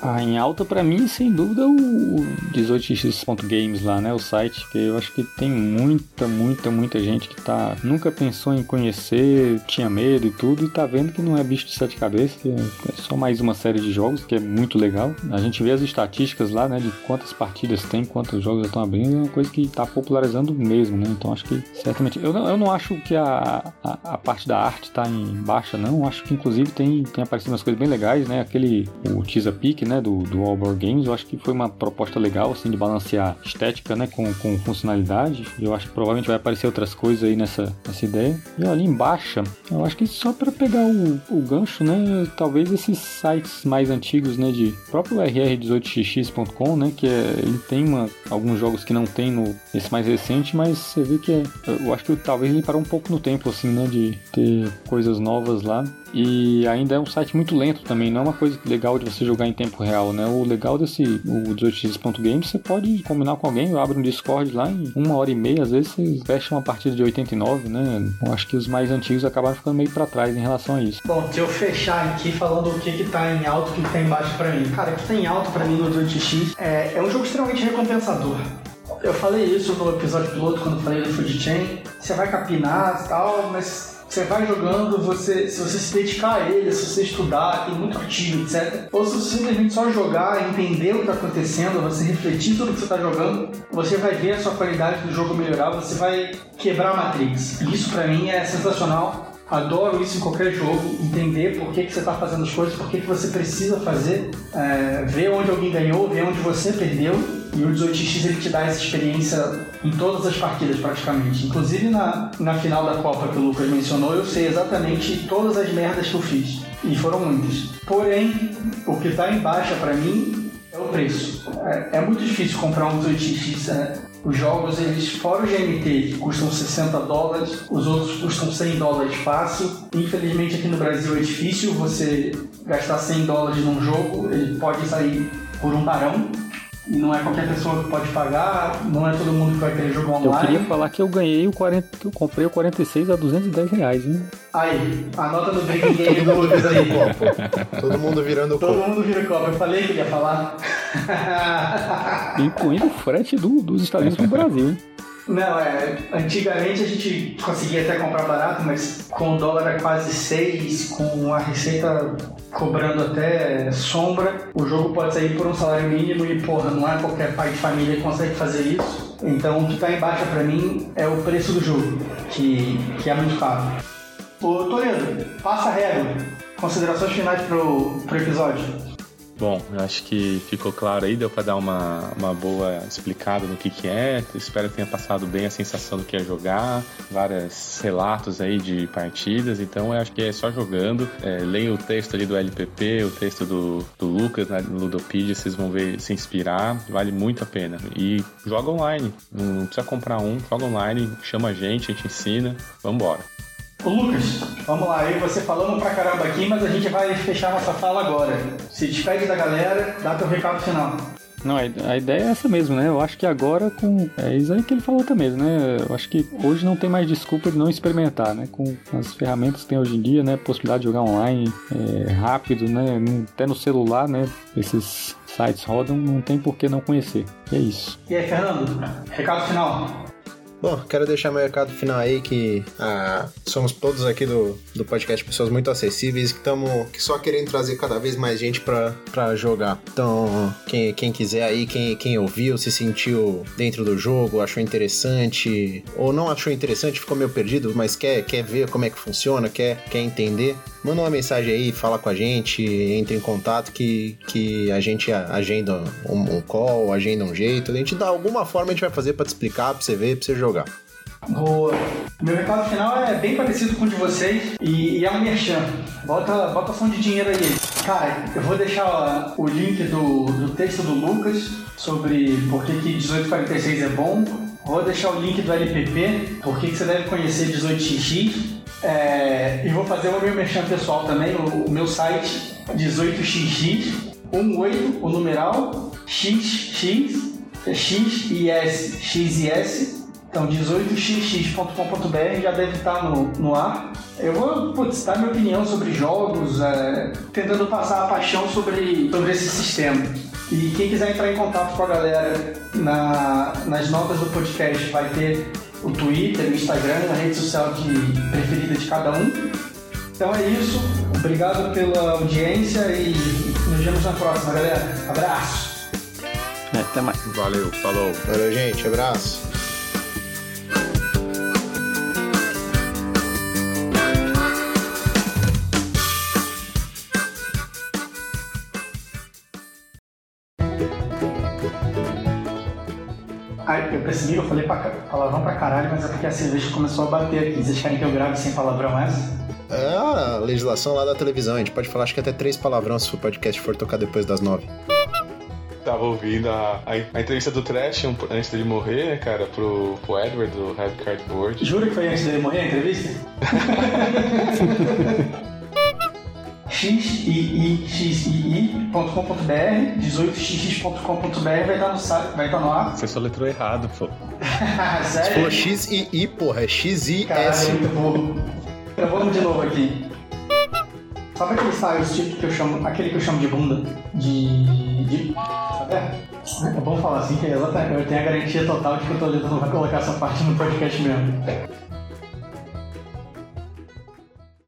B: Ah, em alta para mim, sem dúvida, o 18x.games lá, né? O site, que eu acho que tem muita, muita, muita gente que tá nunca pensou em conhecer, tinha medo e tudo, e tá vendo que não é bicho de sete cabeças, que é só mais uma série de jogos, que é muito legal. A gente vê as estatísticas lá, né? De quantas partidas tem, quantos jogos estão abrindo, é uma coisa que tá popularizando mesmo, né? Então acho que certamente. Eu não, eu não acho que a, a, a parte da arte tá em baixa, não. Acho que inclusive tem, tem aparecido umas coisas bem legais, né? Aquele o Teaser Peak, né, do, do All Board Games, eu acho que foi uma proposta legal, assim, de balancear estética, né, com, com funcionalidade. Eu acho que provavelmente vai aparecer outras coisas aí nessa, nessa ideia. E ali embaixo, eu acho que só para pegar o, o gancho, né, talvez esses sites mais antigos, né, de próprio rr18xx.com, né, que é, ele tem uma, alguns jogos que não tem no esse mais recente, mas você vê que é, eu acho que talvez ele parou um pouco no tempo, assim, né, de ter coisas novas lá. E ainda é um site muito lento também, não é uma coisa legal de você jogar em tempo real, né? O legal desse o 18x.games, você pode combinar com alguém, abre um Discord lá em uma hora e meia, às vezes você fecha uma partida de 89, né? Eu acho que os mais antigos acabaram ficando meio para trás em relação a isso.
A: Bom, se eu fechar aqui falando o que que tá em alto e o que tá em baixo para mim. Cara, o que tá em alto para mim no 18x é, é um jogo extremamente recompensador. Eu falei isso no episódio piloto quando falei do Food Chain. Você vai capinar e tal, mas você vai jogando, você, se você se dedicar a ele, se você estudar, tem muito artigo, etc. Ou se você simplesmente só jogar, entender o que está acontecendo, você refletir sobre o que você está jogando, você vai ver a sua qualidade do jogo melhorar, você vai quebrar a Matrix. Isso para mim é sensacional. Adoro isso em qualquer jogo, entender por que, que você está fazendo as coisas, por que, que você precisa fazer, é, ver onde alguém ganhou, ver onde você perdeu. E o 18x ele te dá essa experiência em todas as partidas praticamente. Inclusive na, na final da Copa que o Lucas mencionou, eu sei exatamente todas as merdas que eu fiz. E foram muitas. Porém, o que está em baixa para mim é o preço. É, é, muito difícil comprar um 18x. É, os jogos, eles, fora o GMT, que custam 60 dólares, os outros custam 100 dólares fácil. Infelizmente aqui no Brasil é difícil você gastar 100 dólares num jogo, ele pode sair por um barão. Não é qualquer pessoa que pode pagar, não é todo mundo que vai querer jogar online.
B: Eu queria falar que eu ganhei o 40, eu comprei o 46 a 210 reais, hein?
A: Aí, anota no Drinking Game do Lucas aí.
C: Copo. Todo mundo virando
A: Todo mundo vira copo. Eu falei que ia falar.
B: Incluindo o frete do, dos Estados Unidos pro Brasil, hein?
A: Não, é. Antigamente a gente conseguia até comprar barato, mas com o dólar a quase 6, com a receita cobrando até sombra, o jogo pode sair por um salário mínimo e, porra, não é qualquer pai de família que consegue fazer isso. Então o que tá embaixo pra mim é o preço do jogo, que, que é muito caro. Ô Toledo, passa a régua. Considerações finais pro, pro episódio.
D: Bom, acho que ficou claro aí, deu para dar uma, uma boa explicada no que, que é. Espero que tenha passado bem a sensação do que é jogar, vários relatos aí de partidas. Então acho que é só jogando. É, leia o texto ali do LPP, o texto do, do Lucas né, Ludopedia, vocês vão ver se inspirar. Vale muito a pena. E joga online, não precisa comprar um, joga online, chama a gente, a gente ensina. Vambora.
A: Ô Lucas, vamos lá, eu e você falando pra caramba aqui, mas a gente vai fechar nossa fala agora. Se despede da galera, dá teu recado final.
B: Não, a ideia é essa mesmo, né? Eu acho que agora com. É isso aí que ele falou também, né? Eu acho que hoje não tem mais desculpa de não experimentar, né? Com as ferramentas que tem hoje em dia, né? Possibilidade de jogar online é, rápido, né? Até no celular, né? Esses sites rodam, não tem por que não conhecer. E é isso.
A: E aí, Fernando, recado final.
C: Bom, quero deixar meu recado final aí que ah, somos todos aqui do, do podcast pessoas muito acessíveis que estamos que só querendo trazer cada vez mais gente para jogar. Então, quem, quem quiser aí, quem, quem ouviu, se sentiu dentro do jogo, achou interessante ou não achou interessante, ficou meio perdido, mas quer, quer ver como é que funciona, quer, quer entender, manda uma mensagem aí, fala com a gente, entre em contato que, que a gente agenda um, um call, agenda um jeito, a gente dá alguma forma a gente vai fazer para te explicar, para você ver, para você jogar jogar.
A: Boa. Meu recado final é bem parecido com o de vocês e, e é um merchan. Bota, bota de dinheiro aí. Cara, eu vou deixar o link do, do texto do Lucas sobre por que, que 1846 é bom. Vou deixar o link do LPP, por que, que você deve conhecer 18xx. É, e vou fazer o meu merchan pessoal também, o, o meu site 18xx, 18, o numeral, xx, x e s, x e s, então, 18xx.com.br já deve estar no, no ar. Eu vou putz, dar minha opinião sobre jogos, é, tentando passar a paixão sobre, sobre esse sistema. E quem quiser entrar em contato com a galera na, nas notas do podcast vai ter o Twitter, o Instagram, a rede social de, preferida de cada um. Então é isso. Obrigado pela audiência e nos vemos na próxima, galera. Abraço.
B: É, até mais.
D: Valeu, falou.
C: Valeu, gente. Abraço.
A: Eu percebi, eu falei pra, palavrão pra caralho, mas é porque a cerveja começou a bater aqui. Vocês querem que eu grave sem palavrão essa?
C: É a legislação lá da televisão, a gente pode falar acho que até três palavrões se o podcast for tocar depois das nove.
D: Tava ouvindo a, a, a entrevista do Trash um, antes dele morrer, né, cara, pro, pro Edward do Red Cardboard.
A: Jura que foi antes dele morrer a entrevista? xii.com.br, 18xx.com.br vai estar no site, vai estar no ar.
D: Você só letrou errado, pô.
A: Sério?
C: Você falou XII, porra, é XIS.
A: Caralho, muito burro. Então vamos de novo aqui. Sabe aquele style tipo que eu chamo, aquele que eu chamo de bunda? De. de. Sabe? É bom falar assim, que é exatamente, eu tenho a garantia total de que o Toledo não vai colocar essa parte no podcast mesmo.